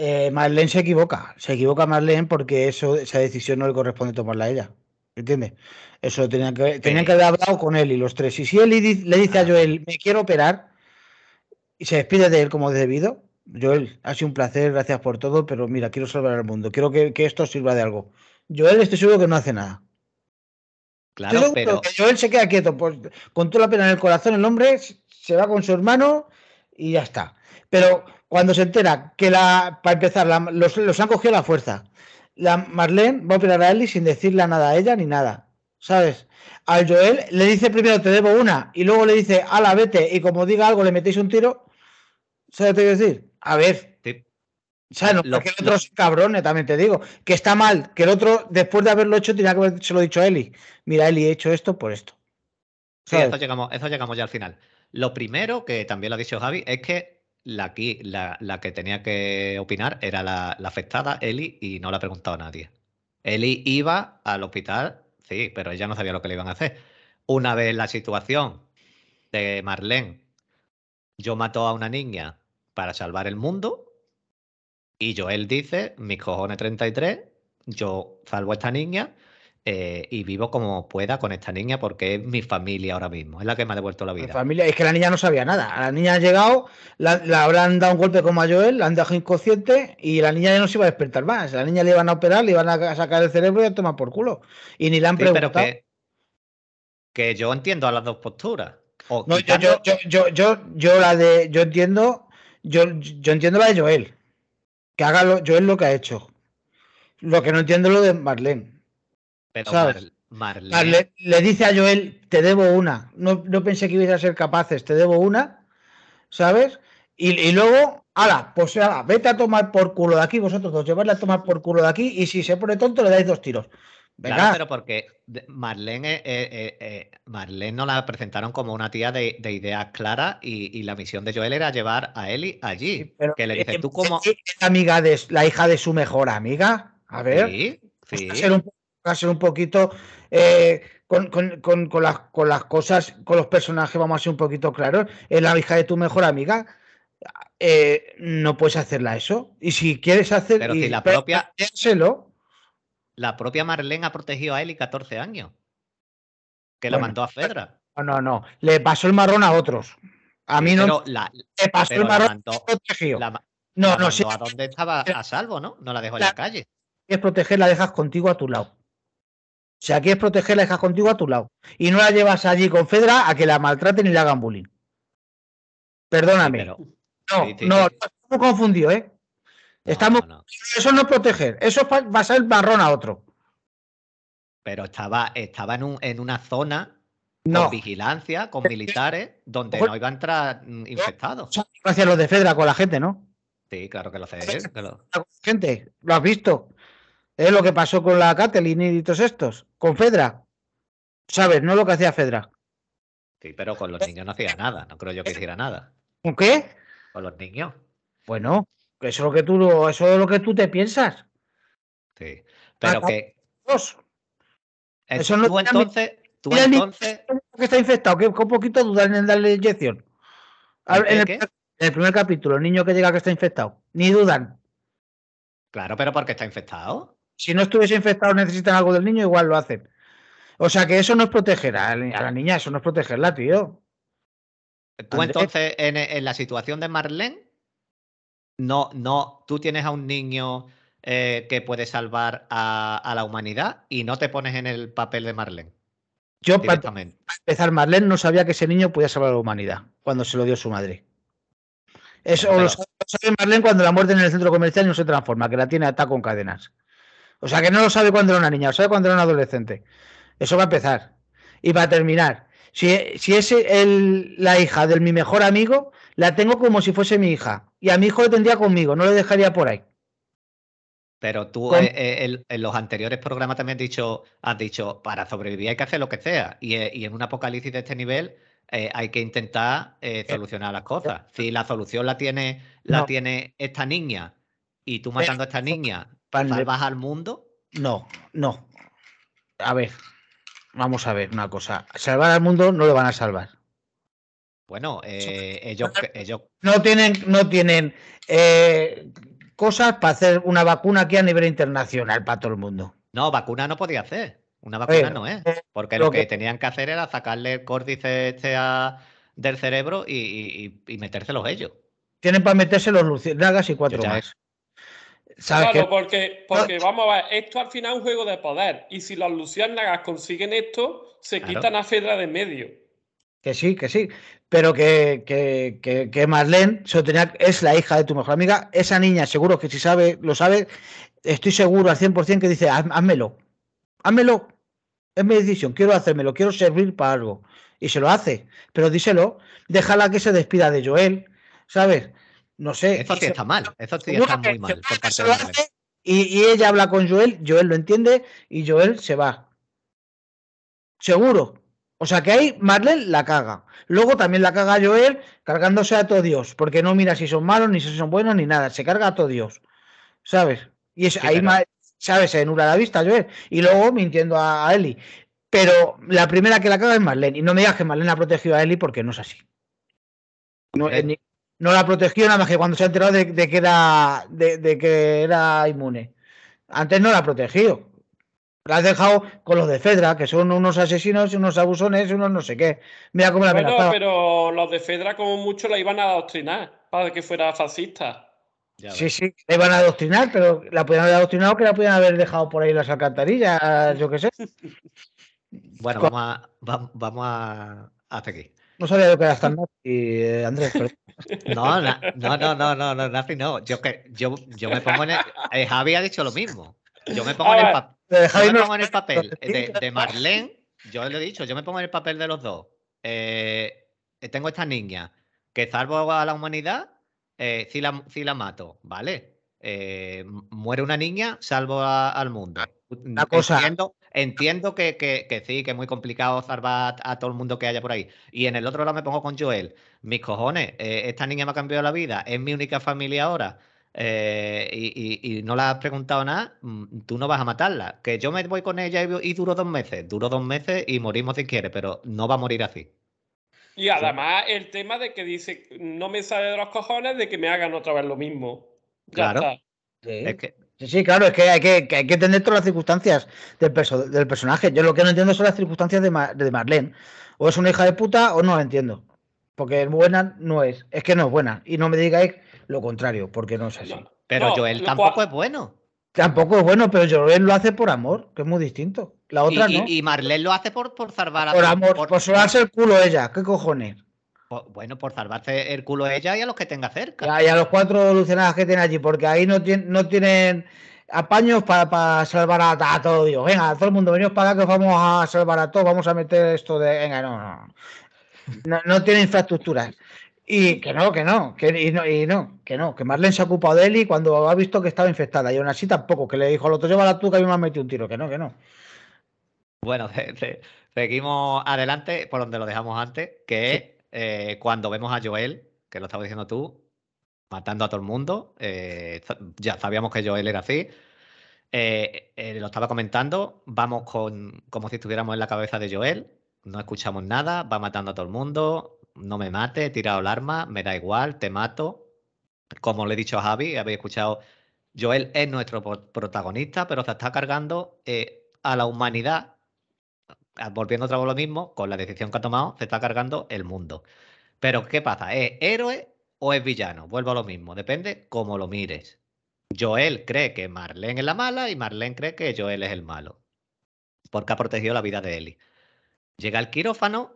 Eh, Marlene se equivoca. Se equivoca Marlene porque eso, esa decisión no le corresponde tomarla a ella. ¿Entiendes? Eso tenían que, tenían que haber hablado con él y los tres. Y si él le dice a Joel, me quiero operar, y se despide de él como debido, Joel, ha sido un placer, gracias por todo, pero mira, quiero salvar al mundo, quiero que, esto sirva de algo. Joel, estoy seguro que no hace nada.
Claro, pero.
Que Joel se queda quieto, pues, con toda la pena en el corazón, el hombre se va con su hermano y ya está. Pero cuando se entera que la, para empezar, los, han cogido a la fuerza. La Marlene va a operar a Ellie sin decirle nada a ella ni nada. ¿Sabes? Al Joel le dice primero te debo una y luego le dice ala vete y como diga algo le metéis un tiro. ¿Sabes qué te quiero decir? A ver. ¿Sabes? No, porque el otro es cabrón, también te digo. Que está mal, que el otro, después de haberlo hecho, tenía que haberse lo dicho a Eli. Mira, Eli, he hecho esto por esto.
Sí, eso llegamos, eso llegamos ya al final. Lo primero, que también lo ha dicho Javi, es que la, la, la que tenía que opinar era la, la afectada, Eli, y no le ha preguntado a nadie. Eli iba al hospital, sí, pero ella no sabía lo que le iban a hacer. Una vez la situación de Marlene, yo mato a una niña para salvar el mundo, y Joel dice, mis cojones 33, yo salvo a esta niña eh, y vivo como pueda con esta niña porque es mi familia ahora mismo, es la que me ha devuelto la
La
vida.
familia, es que la niña no sabía nada. A la niña ha llegado, la, la habrán dado un golpe como a Joel, la han dejado inconsciente y la niña ya no se iba a despertar más. La niña le iban a operar, le iban a sacar el cerebro y a tomar por culo. Y ni le han
Sí, pero
preguntado.
que, que yo entiendo a las dos posturas. O
No,
quitando-
yo, yo, yo, yo, yo la de, yo entiendo, yo, yo entiendo la de Joel. Que haga lo- Joel lo que ha hecho. Lo que no entiendo es lo de Marlene.
Pero
¿sabes?
Mar- Marlene,
Marlene le dice a Joel, te debo una. No, no pensé que ibais a ser capaces, te debo una. ¿Sabes? Y, y luego, ala, pues ala, vete a tomar por culo de aquí, vosotros dos, llevarle a tomar por culo de aquí, y si se pone tonto, le dais dos tiros. Venga,
Claro, pero porque Marlene, eh, eh, eh, Marlene no la presentaron como una tía de, de ideas claras y, y la misión de Joel era llevar a Eli allí.
pero,
que le dice,
eh,
tú como...
amiga de la hija de su mejor amiga. A ver.
Sí,
ser un, va a ser un poquito eh, con, con- con- con las, con las cosas, con los personajes, vamos a ser un poquito claros. Es la hija de tu mejor amiga. eh, no puedes hacerla eso. Y si quieres hacer.
Pero
y-
si la propia- La propia Marlene ha protegido a Eli 14 años. Que la
Bueno,
mandó a Fedra.
No, no, no. Le pasó el marrón a otros. A mí no
la,
le pasó
pero
el
la
marrón
mandó,
protegido.
la,
no,
la
no, si
a donde estaba a salvo, ¿no? No la dejó en
La-
la calle.
quieres proteger, la dejas contigo a tu lado. Si la quieres proteger, la dejas contigo a tu lado. Y no la llevas allí con Fedra a que la maltraten y le hagan bullying. Perdóname.
Pero-
no,
sí, sí,
no,
sí.
estamos confundidos, ¿eh?
no,
Estamos,
no.
Eso no es proteger, eso es pa- pasar el marrón a otro.
Pero estaba, estaba en, un, en una zona
No,
con vigilancia, con militares, donde no iba a entrar mm, infectados.
gracias a los de Fedra con la gente, ¿no?
Sí, claro que lo sé que lo-
gente, lo has visto. Es lo que pasó con la Catelyn y todos estos, con Fedra. ¿Sabes? No lo que hacía Fedra.
Sí, pero con los niños no hacía nada. No creo yo que hiciera nada.
¿Con qué?
Con los niños.
Bueno, eso es lo que tú, eso es lo que tú te piensas.
Sí. Pero
Ah,
que.
Eso no
tú entonces. Tú entonces.
que está infectado, que con poquito dudan en darle inyección. A
¿El
ver,
qué,
en, el,
qué?
en el primer capítulo, el niño que llega que está infectado, ni dudan.
Claro, pero porque está infectado.
Si no estuviese infectado, necesitan algo del niño, igual lo hacen. O sea que eso no es proteger a la, niña, eso no es protegerla, tío.
Tú
Andrés.
entonces, en, en la situación de Marlene, no, no, tú tienes a un niño eh, que puede salvar a, a la humanidad y no te pones en el papel de Marlene
Yo, para empezar, Marlene no sabía que ese niño podía salvar a la humanidad cuando se lo dio su madre. Eso
pero-
sabe, lo sabe Marlene cuando la muerde en el centro comercial y no se transforma, que la tiene atada con cadenas. O sea que no lo sabe cuando era una niña, lo sabe cuando era un adolescente. Eso va a empezar. Y para terminar, si, si es el- la hija de mi mejor amigo, la tengo como si fuese mi hija. Y a mi hijo le tendría conmigo, no le dejaría por ahí.
Pero tú eh, eh, en los anteriores programas también has dicho, has dicho, para sobrevivir hay que hacer lo que sea. Y, eh, y en un apocalipsis de este nivel hay que intentar solucionar las cosas. Si la solución la tiene, la
No.
tiene esta niña y tú matando a esta niña salvas al mundo,
No, no. A ver, vamos a ver una cosa. Salvar al mundo no lo van a salvar.
bueno, eh, ellos, ellos
No tienen, no tienen eh, cosas para hacer una vacuna aquí a nivel internacional para todo el mundo.
No, vacuna no podía hacer. Una vacuna
Oye,
no es.
eh,
Porque
lo
lo que
que-
tenían que hacer era sacarle el córdice este a- del cerebro y, y- y- metérselos ellos.
Tienen para meterse los luciérnagas y cuatro más. ¿Sabes
Claro,
qué?
porque, porque vamos a ver, esto al final es un juego de poder. Y si las luciérnagas consiguen esto, se
Claro.
quitan a Fedra de medio.
Que sí, que sí. Pero que, que, que, que Marlene tenía- es la hija de tu mejor amiga. Esa niña, seguro que si sabe, lo sabe, estoy seguro al 100% que dice, "Haz- házmelo. Házmelo. Es mi decisión. Quiero hacérmelo. Quiero servir para algo. Y se lo hace. Pero díselo. Déjala que se despida de Joel. ¿Sabes? No sé.
Eso sí está mal. Eso sí está muy mal por parte de
y, y ella habla con Joel. Joel lo entiende y Joel se va. Seguro. O sea que ahí Marlene la caga. Luego también la caga Joel cargándose a todo Dios, porque no mira si son malos, ni si son buenos, ni nada. Se carga a todo Dios. ¿Sabes? Y es, ahí, ¿sabes? Se nula la vista Joel. Y luego mintiendo a, Eli. Pero la primera que la caga es Marlene. Y no me digas que Marlene ha protegido a Eli porque no es así. No, no la protegió nada más que cuando se ha enterado de, que, era, de, que era inmune. Antes no la ha protegido. La has dejado con los de Fedra, que son unos asesinos, unos abusones, unos no sé qué. Mira cómo la
bueno, pero los de Fedra, como mucho, la iban a adoctrinar para que fuera fascista.
sí, sí, la iban a adoctrinar, pero la podían haber adoctrinado que la podían haber dejado por ahí las alcantarillas, yo qué sé.
Bueno, vamos a, vamos a, hacer aquí.
No sabía yo que era tan y eh, Andrés.
No, no, no, no, no, no, Nazi, no. Yo, que, yo, yo me pongo en el. Eh, Javi ha dicho lo mismo. Yo me pongo, en el, papel de, Marlene. Yo le he dicho, yo me pongo en el papel de los dos. Eh, tengo esta niña que salvo a la humanidad, eh, si, la, si la mato, ¿vale? muere una niña, salvo al mundo.
Una cosa.
Entiendo, entiendo que, que, sí, que es muy complicado salvar a todo el mundo que haya por ahí. Y en el otro lado me pongo con Joel. Mis cojones, eh, esta niña me ha cambiado la vida, es mi única familia ahora. Eh, y, no le has preguntado nada, mm, tú no vas a matarla. Que yo me voy con ella y, duro dos meses, duro dos meses y morimos si quiere, pero no va a morir así.
Y además el tema de que dice, no me sale de los cojones de que me hagan otra vez lo mismo.
claro.
Es que, Sí, claro, es que hay que, hay que entender todas las circunstancias del, del, personaje. Yo lo que no entiendo son las circunstancias de, de, Marlene. O es una hija de puta o no la entiendo. Porque buena no es. Es que no es buena. Y no me digáis lo contrario, porque no es así.
pero Joel tampoco es bueno.
Tampoco es bueno, pero Joel lo hace por amor, que es muy distinto. La otra
y,
no.
Y Marlene lo hace por, por salvar a
Por amor, por, por solarse el culo ella. ¿Qué cojones?
Bueno, por salvarse el culo a ella y a los que tenga cerca.
y a los cuatro evolucionados que tiene allí, porque ahí no, tienen, no tienen apaños para, salvar a, todo Dios. Venga, todo el mundo, venimos para acá que vamos a salvar a todos, vamos a meter esto de. Venga, no, no. No, tiene infraestructuras. Y que no, que no, que y no, y no, que no, que Marlene se ha ocupado de él y cuando ha visto que estaba infectada. Y aún así tampoco, que le dijo al otro, llévala tú que a mí me ha metido un tiro, que no, que no.
Bueno, seguimos adelante por donde lo dejamos antes, que es eh, cuando vemos a Joel, que lo estabas diciendo tú, matando a todo el mundo. Eh, ya sabíamos que Joel era así. Eh, lo estaba comentando, vamos con como si estuviéramos en la cabeza de Joel, no escuchamos nada, va matando a todo el mundo, no me mate, he tirado el arma, me da igual, te mato. Como le he dicho a Javi, habéis escuchado, Joel es nuestro protagonista, pero se está cargando a la humanidad volviendo otra vez lo mismo, con la decisión que ha tomado, se está cargando el mundo. Pero, ¿qué pasa? ¿Es héroe o es villano? Vuelvo a lo mismo, depende cómo lo mires. Joel cree que Marlene es la mala y Marlene cree que Joel es el malo. Porque ha protegido la vida de Eli. Llega el quirófano,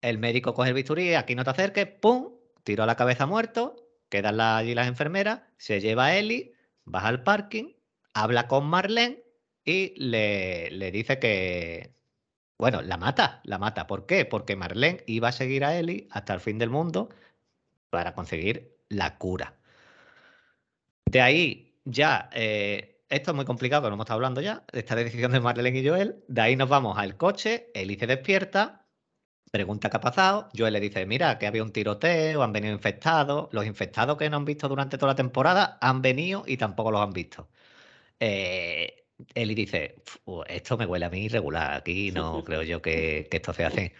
el médico coge el bisturí, aquí no te acerques, ¡pum! Tiro a la cabeza muerto, quedan allí las enfermeras, se lleva a Eli, baja al parking, habla con Marlene y le, le dice que, bueno, la mata, la mata. ¿Por qué? Porque Marlene iba a seguir a Ellie hasta el fin del mundo para conseguir la cura. De ahí ya, eh, esto es muy complicado, que lo hemos estado hablando ya, esta decisión de Marlene y Joel. De ahí nos vamos al coche, Ellie se despierta, pregunta qué ha pasado. Joel le dice, mira, que había un tiroteo, han venido infectados. Los infectados que no han visto durante toda la temporada han venido y tampoco los han visto. Eh, Eli dice, esto me huele a mí irregular, aquí no creo yo que, esto se hace.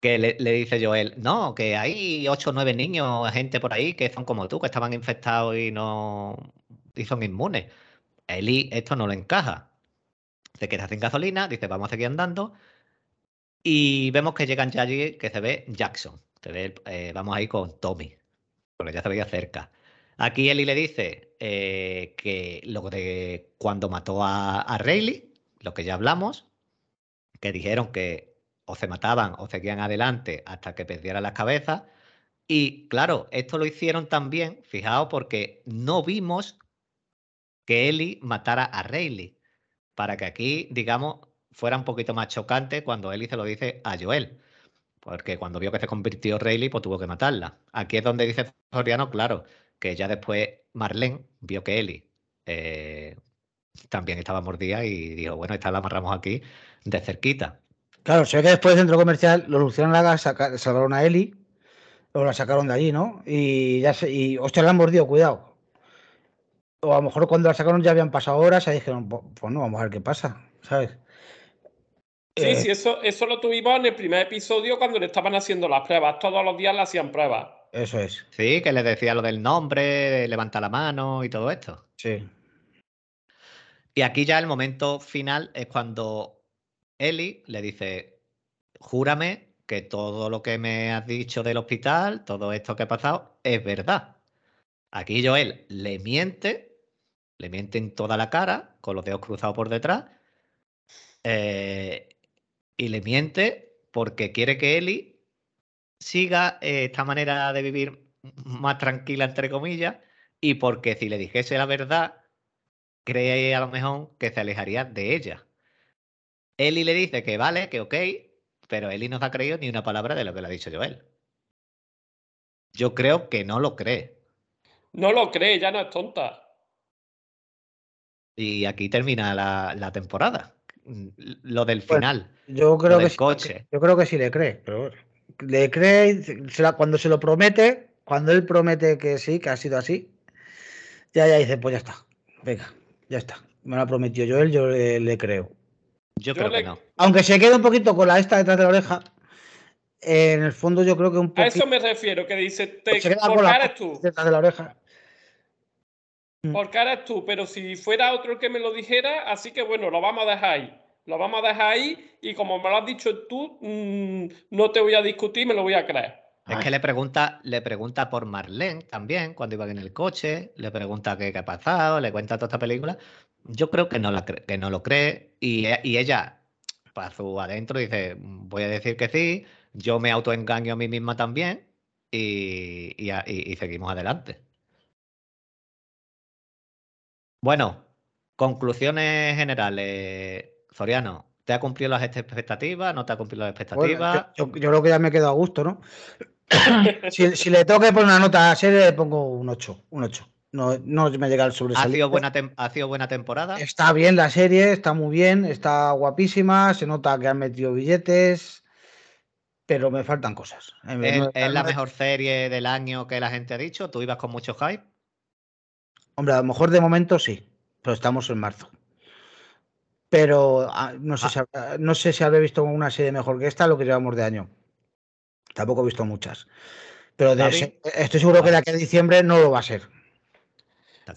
Que le, dice Joel, no, que hay ocho o nueve niños, gente por ahí que son como tú, que estaban infectados y no son inmunes. Eli esto no le encaja. Se queda sin gasolina, dice, vamos a seguir andando. Y vemos que llegan ya allí, que se ve Jackson. Se ve, eh, vamos ahí con Tommy, porque ya se veía cerca. Aquí Eli le dice eh, que lo de cuando mató a, a Rayleigh, lo que ya hablamos, que dijeron que o se mataban o seguían adelante hasta que perdieran las cabezas. Y claro, esto lo hicieron también, fijaos, porque no vimos que Eli matara a Rayleigh. Para que aquí, digamos, fuera un poquito más chocante cuando Eli se lo dice a Joel. Porque cuando vio que se convirtió Rayleigh, pues tuvo que matarla. Aquí es donde dice Soriano, claro, que ya después Marlene vio que Eli eh, también estaba mordida y dijo, bueno, esta la amarramos aquí de cerquita.
Claro, se ve que después del centro comercial los Luciana salvaron a Eli, o la sacaron de allí, ¿no? Y ya se, y hostia, la han mordido, cuidado. O a lo mejor cuando la sacaron ya habían pasado horas y dijeron, pues no, vamos a ver qué pasa, ¿sabes?
Sí, eh, sí, eso, eso lo tuvimos en el primer episodio cuando le estaban haciendo las pruebas. Todos los días le hacían pruebas.
Eso es.
Sí, que le decía lo del nombre, levanta la mano y todo esto.
Sí.
Y aquí ya el momento final es cuando Eli le dice, júrame que todo lo que me has dicho del hospital, todo esto que ha pasado, es verdad. Aquí Joel le miente, le miente en toda la cara, con los dedos cruzados por detrás, eh, y le miente porque quiere que Eli siga eh, esta manera de vivir más tranquila, entre comillas, y porque si le dijese la verdad, cree a lo mejor que se alejaría de ella. Eli le dice que vale, que ok, pero Eli no ha creído ni una palabra de lo que le ha dicho Joel. Yo creo que no lo cree.
No lo cree, ya no es tonta.
Y aquí termina la, temporada. Lo del final.
yo creo que coche. yo creo que sí le cree, pero le cree cuando se lo promete, cuando él promete que sí, que ha sido así, ya ya dice, pues ya está. Venga, ya está. Me lo ha prometido Joel, yo le creo.
Yo, creo que no.
Aunque se quede un poquito con la esta detrás de la oreja, en el fondo yo creo que un poco.
A eso me refiero, que dice, te, ¿por qué eres tú?
Detrás de la oreja.
¿Por eres tú? Pero si fuera otro el que me lo dijera, así que bueno, lo vamos a dejar ahí. Lo vamos a dejar ahí y como me lo has dicho tú, mm, no te voy a discutir, me lo voy a creer.
Es que le pregunta, le pregunta por Marlene también, cuando iba en el coche, le pregunta qué, qué ha pasado, le cuenta toda esta película. Yo creo que no, la que no lo cree y, e, y ella, para su adentro, dice, voy a decir que sí, yo me autoengaño a mí misma también y, y, seguimos adelante. Bueno, conclusiones generales. Soriano, ¿te ha cumplido las expectativas? ¿No te ha cumplido las expectativas?
yo, creo que ya me quedo a gusto, ¿no? si, le tengo que poner una nota a serie, le pongo un 8, un 8. No, no me llega el sobresaliente.
¿Ha sido, buena ¿Ha sido buena temporada?
Está bien la serie, está muy bien, está guapísima, se nota que han metido billetes, pero me faltan cosas.
¿Es, la mejor serie del año que la gente ha dicho? ¿Tú ibas con mucho hype?
Hombre, a lo mejor de momento sí, pero estamos en marzo. Pero ah, no, sé ah. si, no sé si habré visto una serie mejor que esta, lo que llevamos de año. Tampoco he visto muchas. Pero estoy seguro que de aquí a diciembre no lo va a ser.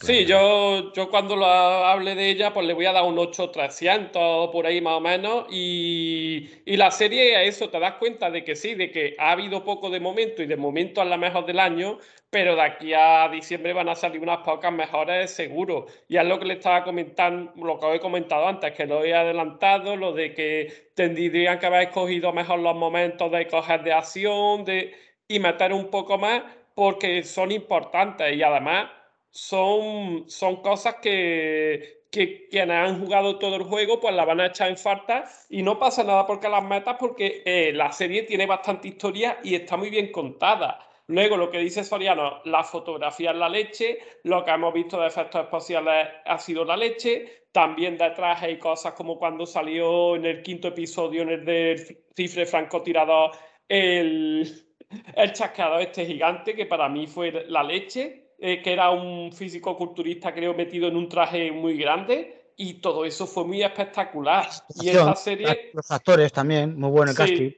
Sí, yo, yo cuando lo hable de ella, pues le voy a dar un 8300 por ahí más o menos. Y, y la serie, eso, te das cuenta de que sí, de que ha habido poco de momento y de momento es la mejor del año, pero de aquí a diciembre van a salir unas pocas mejores seguro. Y es lo que le estaba comentando, lo que he comentado antes, que lo he adelantado, lo de que tendrían que haber escogido mejor los momentos de coger de acción de, y meter un poco más, porque son importantes y además son, son cosas que, que quienes han jugado todo el juego pues la van a echar en falta y no pasa nada porque las metas porque eh, la serie tiene bastante historia y está muy bien contada. Luego, lo que dice Soriano, la fotografía es la leche, lo que hemos visto de efectos espaciales ha sido la leche, también detrás hay cosas como cuando salió en el quinto episodio, en el de cifre francotirador, el, el chasqueador este gigante, que para mí fue la leche. Eh, que era un físico culturista, creo, metido en un traje muy grande. Y todo eso fue muy espectacular. Y esa serie.
Los actores también, muy bueno el casting.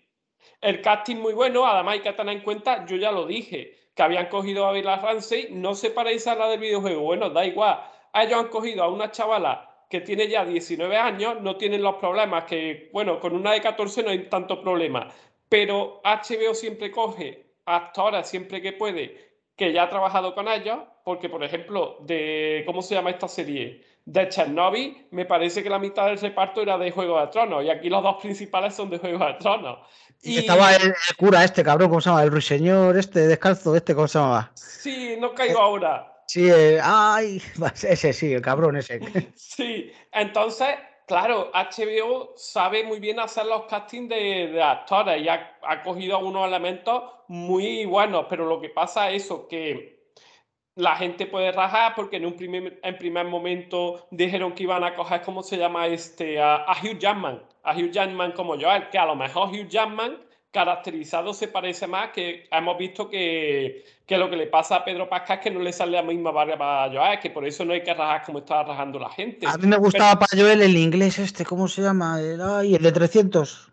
El casting muy bueno, además hay que tener en cuenta, yo ya lo dije, que habían cogido a Bella Ramsey, no se parece a la del videojuego. Bueno, da igual. Ellos han cogido a una chavala que tiene ya 19 años, no tienen los problemas que, bueno, con una de 14 no hay tanto problema. Pero HBO siempre coge actores siempre que puede que ya ha trabajado con ellos, porque, por ejemplo, de, ¿cómo se llama esta serie? De Chernobyl, me parece que la mitad del reparto era de Juego de Tronos, y aquí los dos principales son de Juego de Tronos.
Y... Estaba el, cura este, cabrón, ¿cómo se llama? El ruiseñor este, descalzo, este, ¿cómo se llama?
Sí, no caigo eh, ahora.
Sí, eh, ay, ese sí, el cabrón ese.
sí, entonces Claro, HBO sabe muy bien hacer los castings de, actores y ha, cogido algunos elementos muy buenos, pero lo que pasa es eso, que la gente puede rajar porque en un primer, en primer momento dijeron que iban a coger, ¿cómo se llama este? A, Hugh Jackman, a Hugh Jackman como yo, que a lo mejor Hugh Jackman caracterizado se parece más, que hemos visto que, que lo que le pasa a Pedro Pascal es que no le sale la misma barra para Joel, que por eso no hay que rajar como estaba rajando la gente.
A mí me gustaba para Joel el inglés este, ¿cómo se llama? El, ay, el de 300.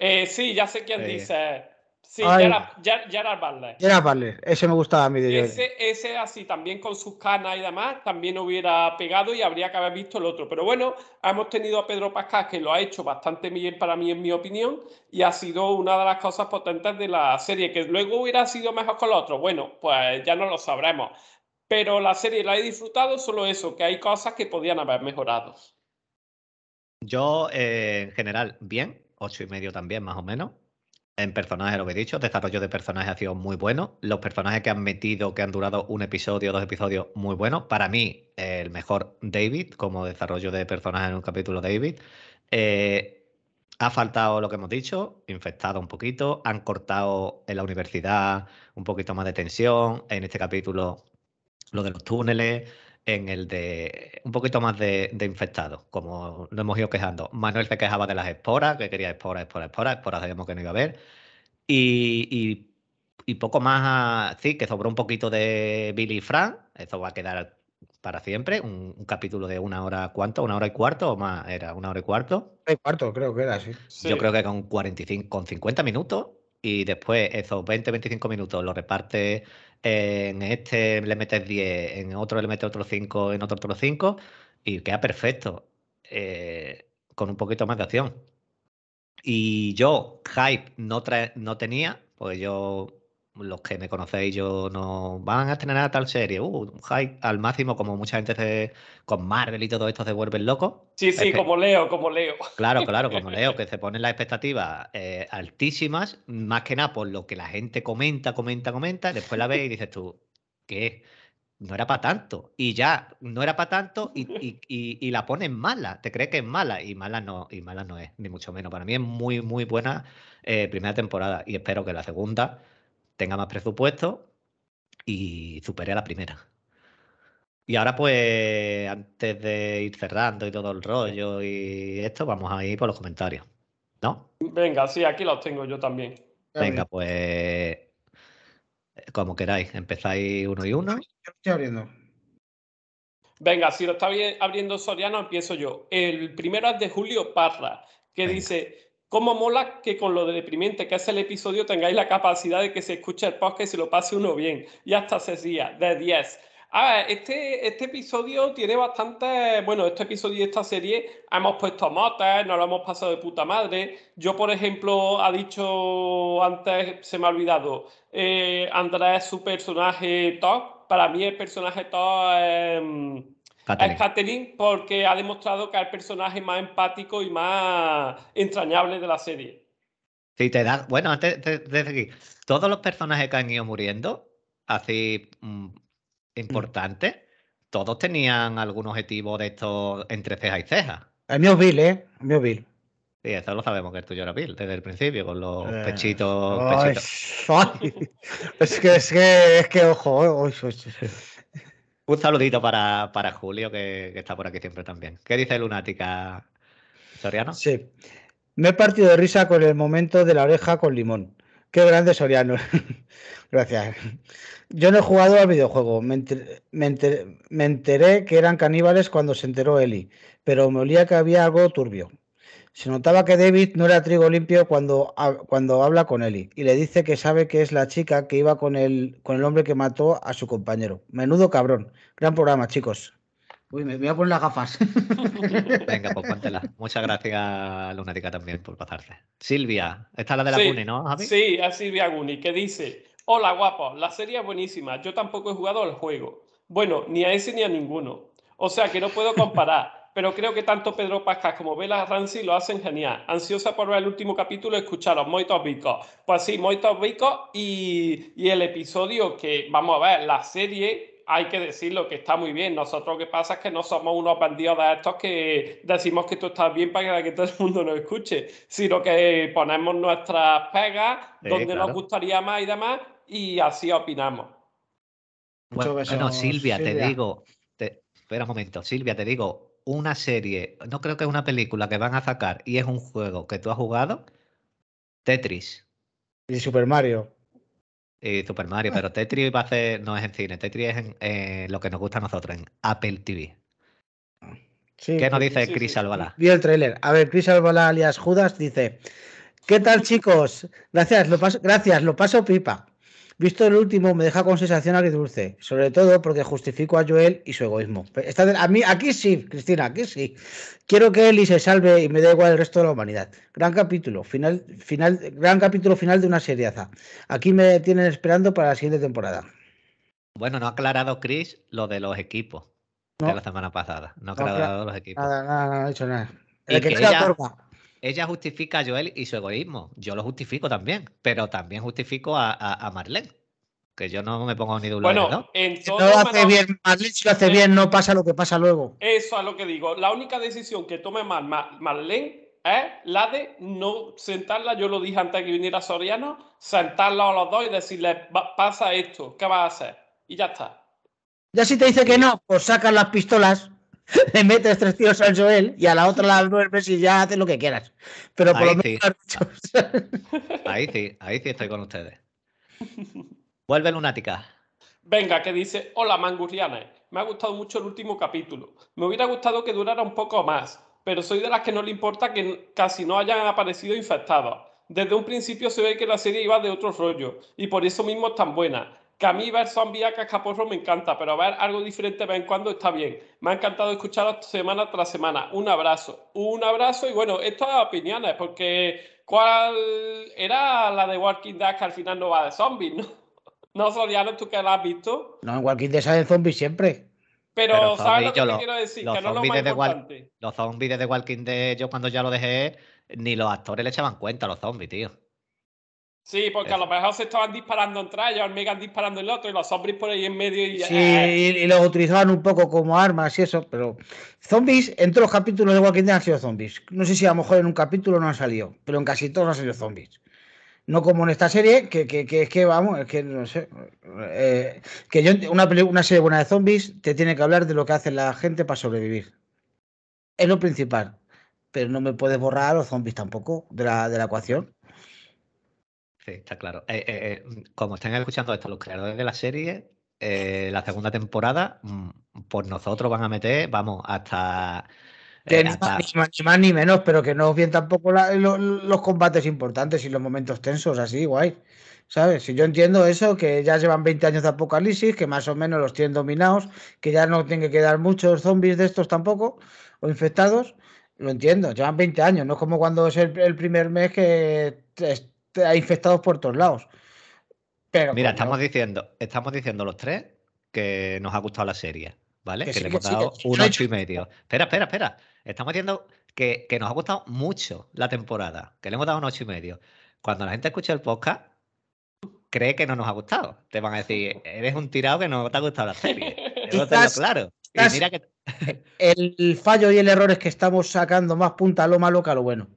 Eh, sí, ya sé quién dice. Sí, Gerard, Butler.
Gerard Butler, ese me gustaba a mí de
ese, ese así, también con sus canas y demás, también hubiera pegado y habría que haber visto el otro. Pero bueno, hemos tenido a Pedro Pascal que lo ha hecho bastante bien para mí, en mi opinión, y ha sido una de las cosas potentes de la serie. Que luego hubiera sido mejor con el otro, bueno, pues ya no lo sabremos. Pero la serie la he disfrutado, solo eso, que hay cosas que podían haber mejorado.
Yo, eh, en general, bien, ocho y medio también, más o menos. En personajes, lo que he dicho, desarrollo de personajes ha sido muy bueno. Los personajes que han metido, que han durado un episodio, dos episodios, muy buenos. Para mí, el mejor David, como desarrollo de personajes en un capítulo David. Eh, ha faltado lo que hemos dicho, infectado un poquito. Han cortado en la universidad un poquito más de tensión. En este capítulo, lo de los túneles en el de un poquito más de, de infectados, como nos hemos ido quejando. Manuel se quejaba de las esporas, que quería esporas, esporas, esporas, esporas sabíamos que no iba a haber. Y, y, poco más, sí, que sobró un poquito de Billy y Frank, eso va a quedar para siempre, un, capítulo de una hora, ¿cuánto? ¿Una hora y cuarto o más? Era una hora y cuarto.
Una y cuarto, creo que era, sí.
Yo creo que con 45, con 50 minutos y después esos 20, 25 minutos lo reparte en este le metes 10, en otro le metes otros 5, en otro otros 5 y queda perfecto, eh, con un poquito más de acción. Y yo, hype no, no tenía, pues yo los que me conocéis, yo no van a estrenar tal serie, uh, hype al máximo, como mucha gente se, con Marvel y todo esto se vuelven locos.
Sí, sí, como Leo, como Leo.
Claro, claro, como Leo, que se ponen las expectativas eh, altísimas, más que nada por lo que la gente comenta, comenta, comenta, después la ves y dices tú, ¿qué? No era para tanto. Y ya, no era para tanto y, y, y, la ponen mala. Te crees que es mala y mala no, y mala no es, ni mucho menos. Para mí es muy, muy buena eh, primera temporada y espero que la segunda tenga más presupuesto y supere a la primera. Y ahora, pues, antes de ir cerrando y todo el rollo y esto, vamos a ir por los comentarios. ¿No?
Venga, sí, aquí los tengo yo también.
Venga, pues, como queráis, empezáis uno y uno.
Yo estoy abriendo.
Venga, si lo está abriendo Soriano, empiezo yo. El primero es de Julio Parra, que dice, ¿Cómo mola que con lo de deprimente que es el episodio tengáis la capacidad de que se escuche el podcast y se lo pase uno bien? Y hasta días, de 10. A ver, este, este episodio tiene bastante. Bueno, este episodio de esta serie hemos puesto motes, nos lo hemos pasado de puta madre. Yo, por ejemplo, ha dicho antes, se me ha olvidado, eh, Andrés, su personaje top. Para mí, el personaje top es. Es Catherine porque ha demostrado que es el personaje más empático y más entrañable de la serie.
Sí, te da. Bueno, antes de, decir, todos los personajes que han ido muriendo, así mm, importantes, todos tenían algún objetivo de estos entre ceja y ceja.
El mío Bill, ¿eh? El mío Bill.
Sí, eso lo sabemos que el tuyo era Bill desde el principio, con los eh, pechitos.
es que, es que, es que, ojo,
un saludito para, para Julio, que, está por aquí siempre también. ¿Qué dice Lunática Soriano?
Sí. Me he partido de risa con el momento de la oreja con limón. Qué grande Soriano. Gracias. Yo no he jugado al videojuego. Me enteré, que eran caníbales cuando se enteró Eli, pero me olía que había algo turbio. Se notaba que David no era trigo limpio cuando, cuando habla con Eli y le dice que sabe que es la chica que iba con el, con el hombre que mató a su compañero. Menudo cabrón. Gran programa, chicos. Uy, me voy a poner las gafas.
Venga, pues póntela. Muchas gracias, Lunática, también por pasarse. Silvia, esta es la de la Guni, ¿no, Javi?
Sí, es Silvia Guni, que dice: Hola, guapo, la serie es buenísima. Yo tampoco he jugado al juego. Bueno, ni a ese ni a ninguno. O sea que no puedo comparar pero creo que tanto Pedro Pascal como Bella Ramsey lo hacen genial. Ansiosa por ver el último capítulo y escucharos, moitos bicos. Pues sí, moitos bicos y, y el episodio que, vamos a ver, la serie hay que decirlo que está muy bien. Nosotros lo que pasa es que no somos unos bandidos de estos que decimos que tú estás bien para que todo el mundo nos escuche, sino que ponemos nuestras pegas donde nos gustaría más y demás y así opinamos.
Bueno,
beso,
no, Silvia, te digo, te- espera un momento, Silvia, te digo, una serie, no creo que es una película que van a sacar y es un juego que tú has jugado, Tetris
Y Super Mario.
y Super Mario, pero Tetris va a hacer, no es en cine, Tetris es en, eh, lo que nos gusta a nosotros, en Apple TV.
Sí,
¿Qué nos dice
sí,
Chris
sí.
Albalá?
Vi el tráiler. A ver, Chris Albalá alias Judas dice: ¿Qué tal, chicos? Gracias, lo paso, gracias, lo paso pipa. Visto el último, me deja con sensación agridulce, sobre todo porque justifico a Joel y su egoísmo. Está de- a mí, aquí sí, Cristina, aquí sí. Quiero que Eli se salve y me da igual el resto de la humanidad. Gran capítulo, final, final, gran capítulo final de una seriaza. Aquí me tienen esperando para la siguiente temporada.
Bueno, no ha aclarado Chris lo de los equipos de la semana pasada. No ha
No,
aclarado los equipos.
Nada, nada, no he dicho nada. El que
que ella-. Ella justifica a Joel y su egoísmo. Yo lo justifico también, pero también justifico a, a, a Marlene. Que yo no me pongo ni de un lado
Bueno,
Si
todo
no lo hace bien, Marlene, si lo hace bien, no pasa lo que pasa luego.
Eso es lo que digo. La única decisión que tome Mar Mar- Marlene es la de no sentarla. Yo lo dije antes que viniera Soriano, sentarla a los dos y decirle, "Va- pasa esto, ¿qué vas a hacer? Y ya está.
Ya si te dice que no, pues sacas las pistolas, le metes tres tiros al Joel y a la otra la duermes y ya haces lo que quieras. Pero por
Ahí
lo menos
sí.
lo has dicho.
Ahí sí, ahí sí estoy con ustedes. Vuelve lunática.
Venga, que dice, hola mangurrianes, me ha gustado mucho el último capítulo. Me hubiera gustado que durara un poco más, pero soy de las que no le importa que casi no hayan aparecido infectados. Desde un principio se ve que la serie iba de otro rollo, y por eso mismo es tan buena. Que a mí ver zombies a cascaporro me encanta, pero ver algo diferente de vez en cuando está bien. Me ha encantado escucharos semana tras semana. Un abrazo, un abrazo, y bueno, estas opiniones, porque ¿cuál era la de Walking Dead que al final no va de zombies, no? No, Soriano, tú que la has visto.
No, en Walking Dead salen zombies siempre.
Pero,
Pero
¿sabes lo
zombies,
que
yo
te
lo-
quiero decir?
los
Que no es lo
zombies
más importante.
Los zombies de The Walking Dead, yo cuando ya lo dejé, ni los actores le echaban cuenta a los zombies, tío.
Sí, porque a lo mejor se estaban disparando entre ellos, el Megan disparando el otro y los zombies por ahí en medio y...
Sí, y, los utilizaban un poco como armas y eso, pero zombies, en todos los capítulos de Walking Dead han sido zombies. No sé si a lo mejor en un capítulo no han salido, pero en casi todos han sido zombies. No como en esta serie, que, que, que es que vamos, es que no sé. eh, que yo, una, una serie buena de zombies te tiene que hablar de lo que hace la gente para sobrevivir. Es lo principal. Pero no me puedes borrar a los zombies tampoco de la, de la ecuación.
Sí, está claro. Eh, eh, eh, como estén escuchando esto los creadores de la serie, la segunda temporada, mm, por nosotros van a meter, vamos, hasta...
Ni,
hasta-
más, ni más- ni más ni menos, pero que no bien tampoco la- lo- los combates importantes y los momentos tensos, así, guay. ¿Sabes? Si yo entiendo eso, que ya llevan 20 años de apocalipsis, que más o menos los tienen dominados, que ya no tienen que quedar muchos zombies de estos tampoco, o infectados, lo entiendo, llevan 20 años, no es como cuando es el, el primer mes que hay infectados por todos lados. Pero
Mira, estamos diciendo, estamos diciendo los tres que nos ha gustado la serie, ¿vale?
Que
Que,
sí,
le hemos
sí,
dado
sí,
un ocho y medio. Espera, espera, espera. Estamos diciendo que, que nos ha gustado mucho la temporada, que le hemos dado un ocho y medio. Cuando la gente escucha el podcast, cree que no nos ha gustado. Te van a decir, eres un tirado que no te ha gustado la serie. Debo tenerlo
Quizás-
claro. Y mira que
el fallo y el error es que estamos sacando más punta a lo malo que a lo bueno.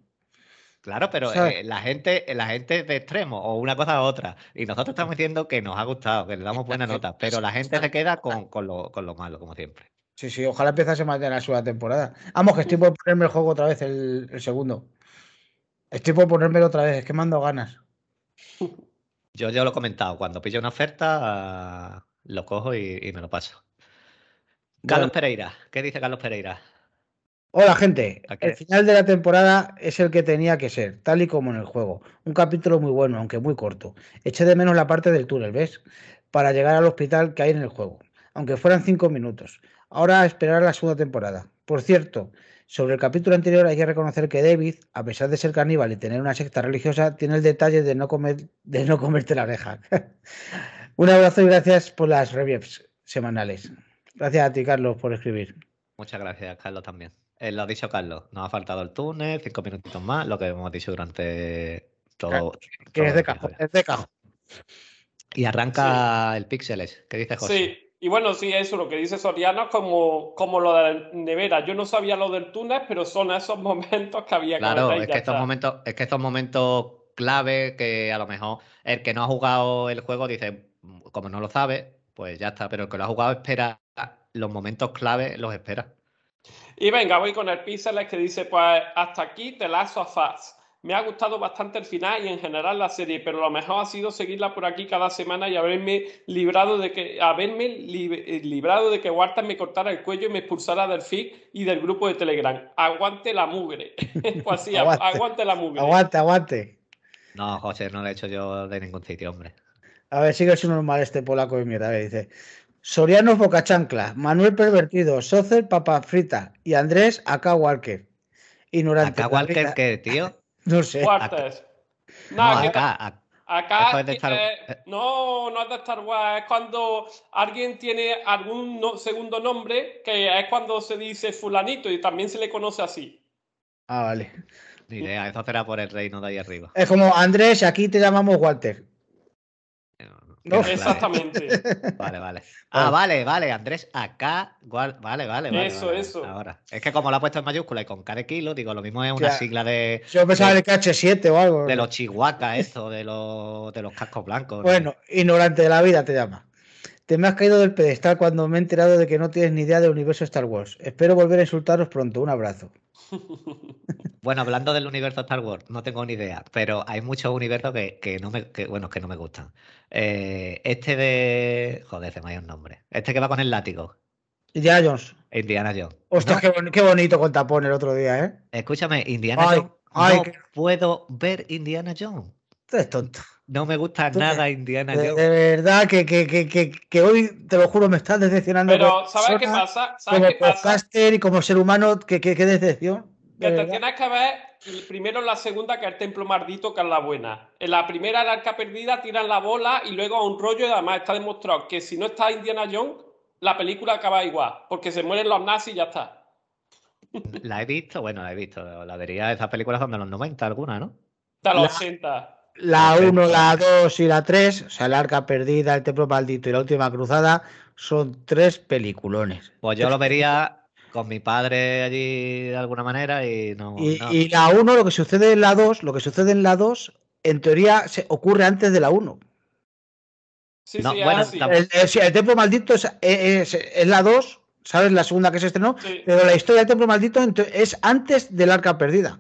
Claro, pero eh, la gente, la gente de extremo, o una cosa u otra. Y nosotros estamos diciendo que nos ha gustado, que le damos buena nota, pero la gente se queda con, con lo, con lo malo, como siempre.
Sí, sí, ojalá empezase mañana la segunda temporada. Vamos, que estoy por ponerme el juego otra vez, el, el segundo. Estoy por ponérmelo otra vez, es que me han dado ganas.
Yo ya lo he comentado, cuando pillo una oferta, lo cojo y, y me lo paso. Carlos
Bueno.
Pereira, ¿qué dice Carlos Pereira?
Hola, gente. El final de la temporada es el que tenía que ser, tal y como en el juego. Un capítulo muy bueno, aunque muy corto. Eché de menos la parte del túnel, ¿ves? Para llegar al hospital que hay en el juego, aunque fueran cinco minutos. Ahora a esperar la segunda temporada. Por cierto, sobre el capítulo anterior hay que reconocer que David, a pesar de ser caníbal y tener una secta religiosa, tiene el detalle de no, comer, de no comerte la oreja. Un abrazo y gracias por las reviews semanales. Gracias a ti, Carlos, por escribir.
Muchas gracias, Carlos, también. Eh, lo ha dicho Carlos, nos ha faltado el túnel, cinco minutitos más, lo que hemos dicho durante todo.
Que
todo
es de cajón,
episodio.
es de cajón.
Y arranca el Píxeles. ¿Qué dice José?
Sí, y bueno, sí, eso, lo que dice Soriano es como, como lo de la nevera. Yo no sabía lo del túnel, pero son esos momentos que había que
Claro, es que estos
está.
momentos, es que estos momentos clave que a lo mejor el que no ha jugado el juego dice, "Mm, como no lo sabe, pues ya está. Pero el que lo ha jugado espera los momentos clave, los espera.
Y venga, voy con el Pixel que dice, pues hasta aquí te lazo a Fast. Me ha gustado bastante el final y en general la serie, pero lo mejor ha sido seguirla por aquí cada semana y haberme librado de que haberme eh, librado de que Walter me cortara el cuello y me expulsara del feed y del grupo de Telegram. Aguante la mugre. pues sí, aguante, la mugre.
Aguante, aguante.
No, José, no lo he hecho yo de ningún sitio, hombre.
A ver, sigue siendo normal este polaco de mierda. dice, Soriano Bocachancla, Manuel Pervertido, Socer Papa Frita y Andrés Acá Walker.
Ignorante. ¿Acá Walker qué, tío?
No sé.
Cuartes. No, acá, acá, eh, no, no es de Star Wars, es cuando alguien tiene algún segundo nombre, que es cuando se dice fulanito y también se le conoce así.
Ah, vale.
Ni idea, eso será por el reino de ahí arriba.
Es como Andrés, aquí te llamamos Walter.
Exactamente.
Vale, vale. Ah, vale, vale, Andrés, acá, vale, vale, vale.
Eso, eso.
Ahora. Es que como lo ha puesto en mayúscula y con cada kilo, digo, lo mismo es una sigla de.
Yo pensaba de, KH7 o algo.
De los chihuahuas, eso, de los, de los cascos blancos.
Bueno, ignorante de la vida te llama. Te me has caído del pedestal cuando me he enterado de que no tienes ni idea del universo Star Wars. Espero volver a insultaros pronto. Un abrazo.
Bueno, hablando del universo Star Wars, no tengo ni idea, pero hay muchos universos que, no me, bueno, que no me gustan. Eh, este de. Joder, se me ha un nombre. Este que va con el látigo.
Indiana Jones.
Indiana Jones.
Hostia, qué, bonito con tapón el otro día, ¿eh?
Escúchame, Indiana Jones. no puedo ver Indiana Jones.
es tonto.
No me gusta nada Indiana Jones.
De, verdad que, que, hoy, te lo juro, me estás decepcionando.
Pero, ¿sabes qué pasa? ¿Sabes
como
qué pasa?
y como ser humano, qué, decepción.
Que te tienes que ver primero la segunda, que es el templo maldito, que es la buena. En la primera, la arca perdida, tiran la bola y luego a un rollo, y además está demostrado que si no está Indiana Jones, la película acaba igual, porque se mueren los nazis y ya está.
La he visto, bueno, la he visto. La vería, esas películas son de los 90, alguna, ¿no?
De los 80.
La 1, la 2 y la 3, o sea, la arca perdida, el templo maldito y la última cruzada, son tres peliculones.
Pues yo lo vería con mi padre allí de alguna manera y no.
Y, la 1, lo que sucede en la 2, lo que sucede en la 2, en teoría se ocurre antes de la 1.
Sí, sí, bueno,
el, templo maldito es, es, la 2, ¿sabes? La segunda que se estrenó, pero la historia del templo maldito es antes del arca perdida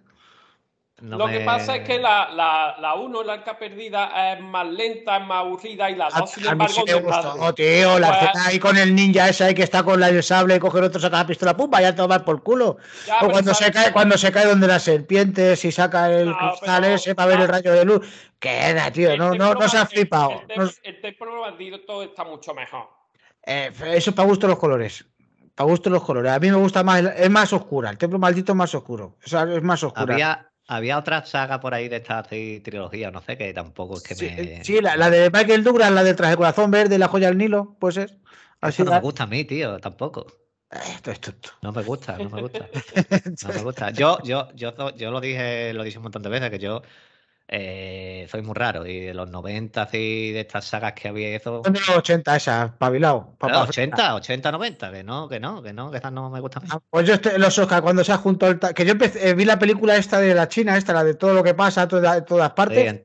lo que pasa es que la, la, la uno, la arca perdida, es más lenta, es más aburrida y la dos, sin embargo,
sí gustó, tío, la pues, ahí con el ninja ese ahí que está con la el sable y coger otro, saca la pistola, pum, vaya a tomar por culo. o cuando se cae, cuando se cae donde las serpientes y saca el cristal ese para ver el rayo de luz. Queda, tío, no, no, no se ha flipado.
El, templo todo está mucho mejor.
Eh, eso para gusto los colores. Para gusto los colores. A mí me gusta más, es más oscura. El templo maldito es más oscuro. O sea, es más oscura.
Había otra saga por ahí de esta trilogía, no sé, que tampoco es que me.
Sí, la, de Michael Douglas, la de Traje Corazón Verde, La Joya del Nilo, pues es.
Así no me gusta a mí, tío, tampoco.
Esto es tonto.
No me gusta, no me gusta. No me gusta. Yo, yo, yo, yo lo dije, lo dije un montón de veces, que yo eh, soy muy raro. Y de los 90 así, de estas sagas que había eso.
Son de los 80 esas, pabilao.
80, 80, 90, que no, que no, que no, que estas no me gustan.
Ah, pues yo estoy, los Oscar, cuando se ha juntado Que yo eh, vi la película esta de la China, esta, la de todo lo que pasa, de todas partes.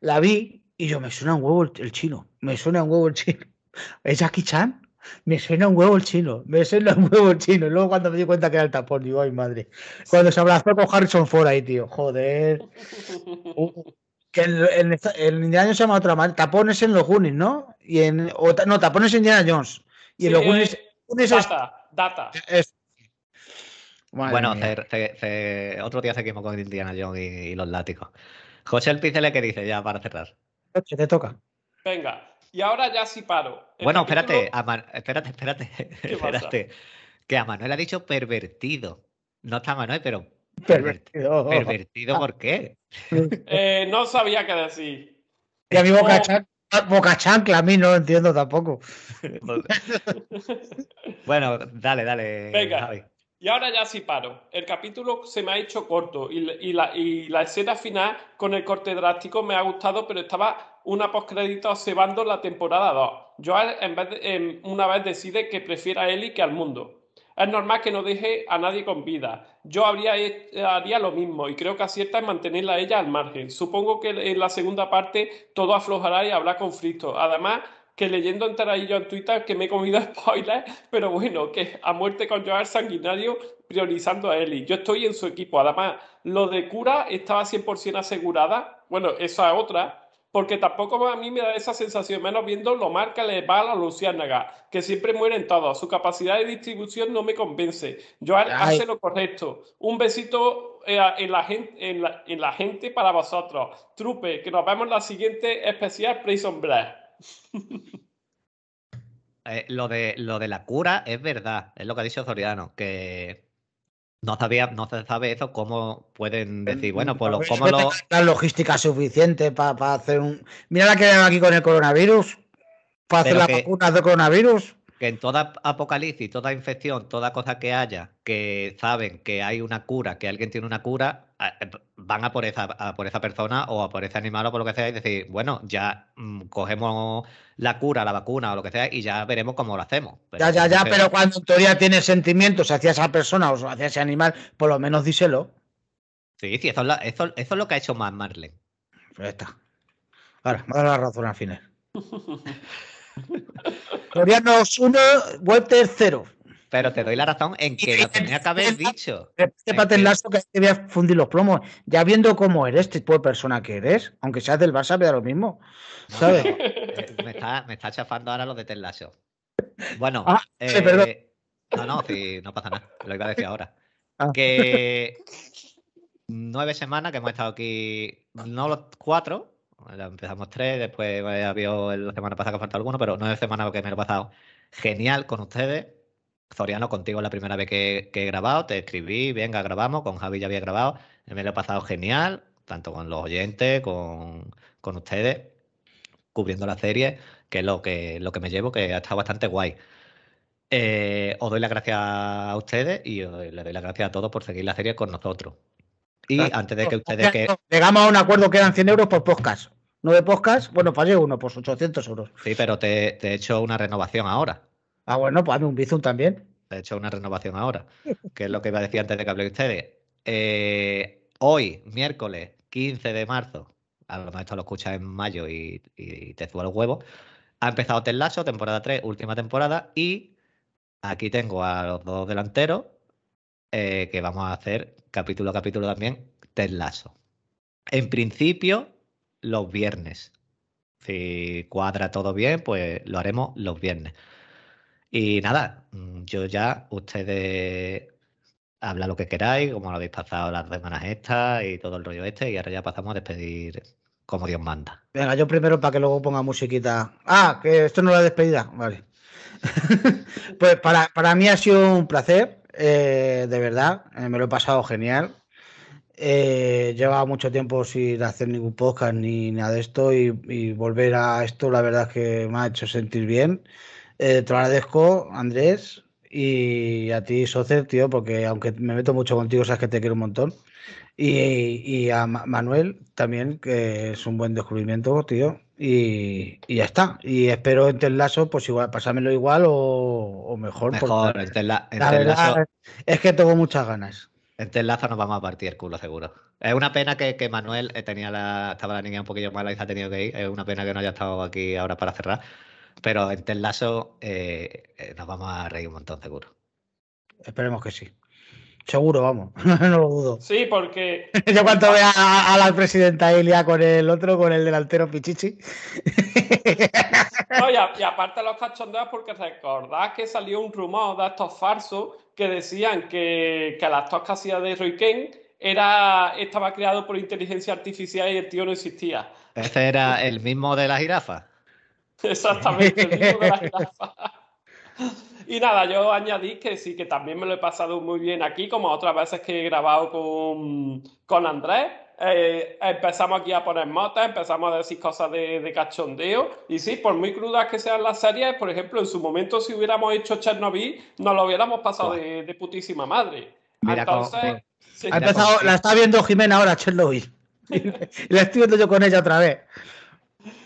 la, vi y yo me suena un huevo el, chino. Me suena un huevo el chino. ¿Es Jackie Chan? Me suena un huevo el chino, me suena un huevo el chino. Y luego cuando me di cuenta que era el tapón, digo, ay madre. Cuando se abrazó con Harrison Ford ahí, tío, joder. que el, el, Indiana Jones se llama otra manera. Tapones en los Goonies, ¿no? Y en, no, tapones en Indiana Jones. Y en los Goonies,
eh, data, data.
bueno, otro día seguimos con Indiana Jones y, los látigos. José el Picele, ¿qué dice ya para cerrar?
Te toca.
Venga, y ahora ya sí paro.
bueno, espérate, espérate, espérate, espérate. Que a Manuel ha dicho pervertido. No está Manuel, pero.
Pervertido.
¿Pervertido por qué?
Eh, no sabía qué decir.
Y a mí boca, boca chancla, a mí no entiendo tampoco.
bueno, dale, dale.
Venga. Y ahora ya sí paro. El capítulo se me ha hecho corto y, la, escena final con el corte drástico me ha gustado, pero estaba una postcrédito cebando la temporada 2. Joel en vez de, una vez decide que prefiere a Ellie que al mundo. Es normal que no deje a nadie con vida. Yo haría lo mismo y creo que acierta en mantenerla a ella al margen. Supongo que en la segunda parte todo aflojará y habrá conflicto. Además, que leyendo yo en Twitter que me he comido spoilers, pero bueno, que a muerte con Joel Sanguinario priorizando a Eli. Yo estoy en su equipo. Además, lo de cura estaba 100% asegurada. Bueno, esa es otra porque tampoco a mí me da esa sensación, menos viendo lo mal que le va a la que siempre mueren todos. Su capacidad de distribución no me convence. Joel hace lo correcto. Un besito eh, en la, gente, en, la, gente para vosotros. Trupe, que nos vemos en la siguiente especial Prison Break.
Eh, lo, de, lo de la cura es verdad, es lo que ha dicho Zoriano, que no sabía, no se sabe eso, cómo pueden decir, bueno, pues lo, cómo lo.
La logística suficiente para hacer un. Mira la que hay aquí con el coronavirus. Para hacer las vacunas de coronavirus
que en toda apocalipsis, toda infección, toda cosa que haya, que saben que hay una cura, que alguien tiene una cura, van a por esa, por esa persona o a por ese animal o por lo que sea y decir, bueno, ya mm, cogemos la cura, la vacuna o lo que sea y ya veremos cómo lo hacemos.
ya, ya, ya, pero cuando todavía tiene sentimientos hacia esa persona o hacia ese animal, por lo menos díselo.
Sí, sí, eso es, lo que ha hecho más Marlene.
Pues está. Ahora, me da la razón al final. Florianos 1, Walter 0.
Pero te doy la razón en que lo tenía que haber dicho.
Este paten lazo que te voy a fundir los plomos. Ya viendo cómo eres, tipo de persona que eres, aunque seas del Barça, me da lo mismo. ¿Sabes?
Eh, me, está, me, está, chafando ahora lo de Ted Bueno,
ah, eh,
no, no, sí, no pasa nada. Lo iba a decir ahora. Ah. Que nueve semanas que hemos estado aquí, no los cuatro, empezamos tres, después había la semana pasada que falta alguno, pero no es semana que me lo he pasado genial con ustedes. Zoriano, contigo la primera vez que, he grabado, te escribí, venga, grabamos, con Javi ya había grabado, me lo he pasado genial, tanto con los oyentes, con, ustedes, cubriendo la serie, que es lo que, lo que me llevo, que ha estado bastante guay. Eh, os doy las gracias a ustedes y le doy las gracias a todos por seguir la serie con nosotros. Y antes de que ustedes que...
Llegamos a un acuerdo que eran 100 euros por podcast. No de podcast, bueno, pagué uno, por 800 euros.
Sí, pero te, he hecho una renovación ahora.
Ah, bueno, pues hazme un Bizum también.
He hecho una renovación ahora, que es lo que iba a decir antes de que hable ustedes. Eh, hoy, miércoles 15 de marzo, a lo mejor esto lo escuchas en mayo y, te subo el huevo, ha empezado Lasso, temporada 3, última temporada, y aquí tengo a los dos delanteros eh, que vamos a hacer capítulo a capítulo también Lasso. En principio, los viernes. Si cuadra todo bien, pues lo haremos los viernes. Y nada, mm, yo ya, ustedes habla lo que queráis, como lo habéis pasado las semanas estas y todo el rollo este, y ahora ya pasamos a despedir como Dios manda.
Venga, yo primero para que luego ponga musiquita. Ah, que esto no es la despedida. Vale. pues para, para, mí ha sido un placer, eh, de verdad. Eh, me lo he pasado genial. Eh, llevaba mucho tiempo sin hacer ningún podcast ni nada de esto y, volver a esto la verdad es que me ha hecho sentir bien. Eh, te lo agradezco, Andrés, y a ti, Socer, tío, porque aunque me meto mucho contigo, sabes que te quiero un montón. Y, a Manuel también, que es un buen descubrimiento, tío. Y, ya está. Y espero en Telaso, pues igual, pasármelo igual o, mejor.
Mejor, en la
verdad es que tengo muchas ganas.
Este enlazo nos vamos a partir el culo, seguro. Es una pena que, Manuel eh, tenía la, estaba la niña un poquillo mala y se ha tenido que ir. Es una pena que no haya estado aquí ahora para cerrar. Pero en Telazo eh, eh, nos vamos a reír un montón, seguro.
Esperemos que sí. Seguro, vamos, no lo dudo.
Sí, porque.
Yo cuando vea a, la presidenta Elia con el otro, con el delantero Pichichi.
No, y, aparte los cachondeos, porque recordad que salió un rumor de estos falsos que decían que, que el actor que hacía de Roy Kane era, estaba creado por inteligencia artificial y el tío no existía.
Ese era el mismo de la jirafa.
Exactamente, el mismo de la jirafa. Y nada, yo añadí que sí, que también me lo he pasado muy bien aquí, como otras veces que he grabado con, con Andrés. Eh, empezamos aquí a poner motas, empezamos a decir cosas de, cachondeo. Y sí, por muy crudas que sean las series, por ejemplo, en su momento, si hubiéramos hecho Chernobyl, nos lo hubiéramos pasado de, putísima madre. Entonces.
ha empezado, la está viendo Jimena ahora, Chernobyl. la estoy viendo yo con ella otra vez.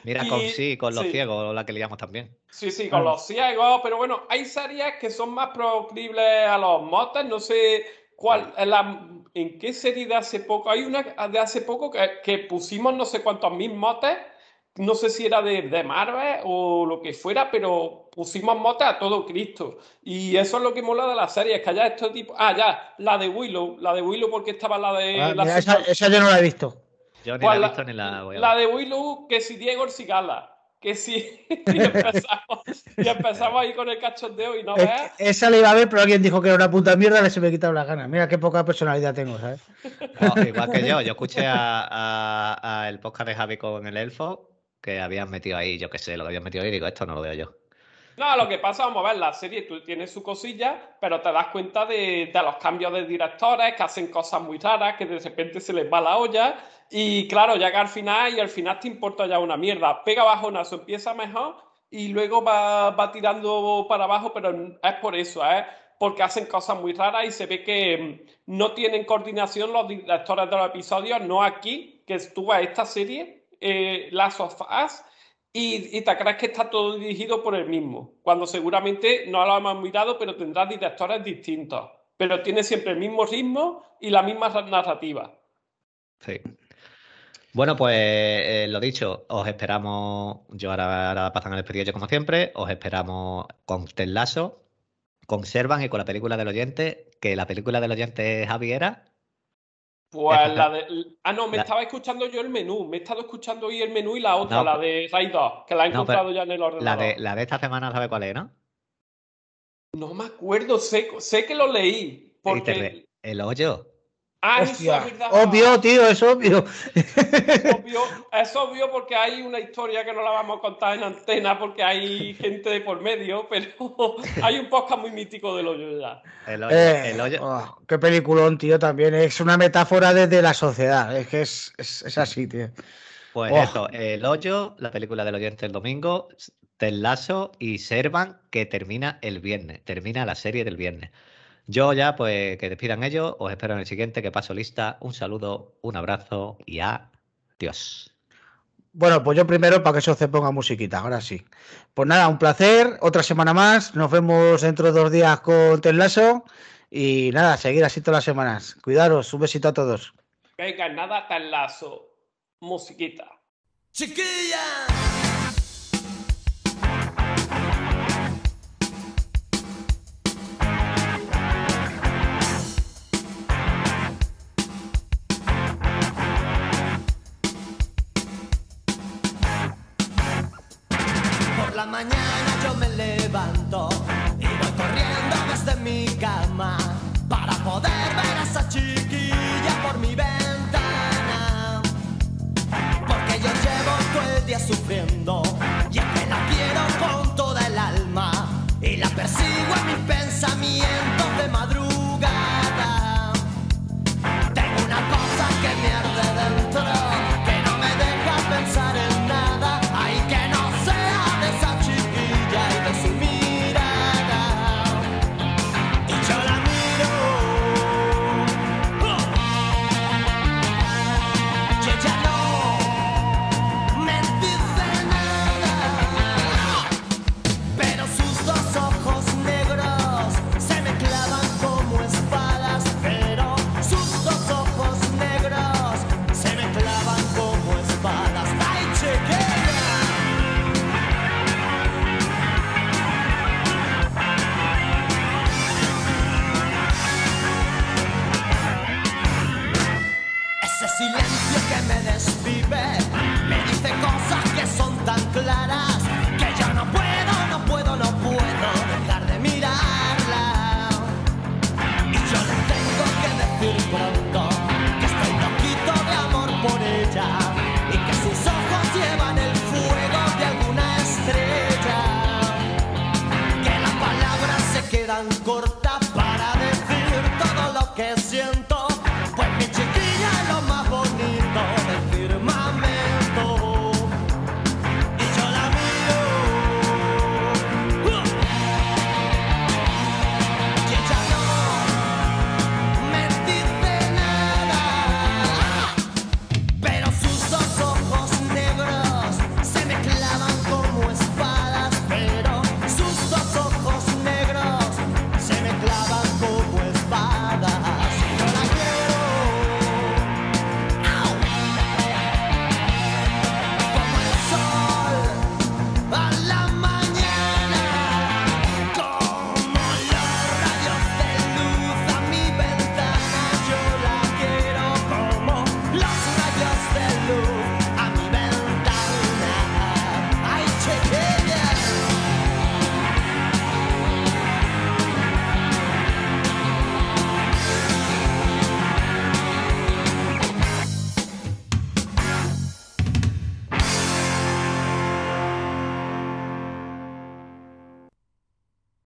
Mira, con sí, con los ciegos, la que liamos también.
Sí, sí, con los ciegos, pero bueno, hay series que son más proclives a los motes, no sé cuál, en, la, en, qué serie de hace poco, hay una de hace poco que, pusimos no sé cuántos mil motes, no sé si era de, de, Marvel o lo que fuera, pero pusimos mote a todo Cristo. Y eso es lo que mola de la serie, es que haya este tipo... Ah, ya, la de Willow, la de Willow porque estaba la de...
Ah,
la
mira, esa, esa yo no la he visto.
Yo ni
Pues
la he
la-
visto ni la voy a
La de Willow, que si Diego el Cigala, que si... y, empezamos, y empezamos ahí con el cachondeo y no
Es
veas...
esa la iba a ver, pero alguien dijo que era una puta mierda, a ver si me he quitado las ganas. Mira qué poca personalidad tengo, ¿sabes?
No, igual que yo, yo escuché a, a- a el podcast de Javi con el elfo que habían metido ahí, yo qué sé, lo que habían metido ahí, digo, esto no lo veo yo.
No, lo que pasa, vamos a ver, la serie tú tienes su cosilla, pero te das cuenta de, de los cambios de directores, que hacen cosas muy raras, que de repente se les va la olla, y claro, llega al final y al final te importa ya una mierda. Pega bajonazo, empieza mejor y luego va, va tirando para abajo, pero es por eso, ¿eh? Porque hacen cosas muy raras y se ve que mm, no tienen coordinación los directores de los episodios, no aquí, que estuvo esta serie, eh, Last of y, y te crees que está todo dirigido por el mismo, cuando seguramente no lo hemos mirado, pero tendrá directores distintos. Pero tiene siempre el mismo ritmo y la misma narrativa.
Sí. Bueno, pues eh, lo dicho, os esperamos. Yo ahora, ahora pasan el despedillo como siempre. Os esperamos con Ted Lasso, con Servan y con la película del oyente. Que la película del oyente Javi era.
Pues la de. Ah, no, me
la-
estaba escuchando yo el menú. Me he estado escuchando hoy el menú y la otra,
No,
la de Raid 2, que la he
no,
encontrado ya en el
La
ordenador.
de, la de esta semana, ¿sabe cuál es, no?
No me acuerdo, sé, sé que lo leí. Porque.
El hoyo.
Ah, eso es verdad.
obvio, tío, es obvio.
Es obvio, es obvio porque hay una historia que no la vamos a contar en antena porque hay gente de por medio, pero hay un podcast muy mítico del hoyo ya.
El hoyo.
Eh,
el hoyo.
oh, qué peliculón, tío, también. Es una metáfora desde la sociedad. Es que es, es, es así, tío.
Pues
Oh.
eso, El Hoyo, la película del oyente el domingo, Ted Lasso y Servan, que termina el viernes, termina la serie del viernes. Yo ya, pues, que despidan ellos, os espero en el siguiente, que paso lista. Un saludo, un abrazo y adiós.
Bueno, pues yo primero para que eso se ponga musiquita, ahora sí. Pues nada, un placer, otra semana más. Nos vemos dentro de dos días con Tenlaso. Y nada, seguir así todas las semanas. Cuidaros, un besito a todos.
Venga, nada tan lazo. Musiquita.
Chiquilla. En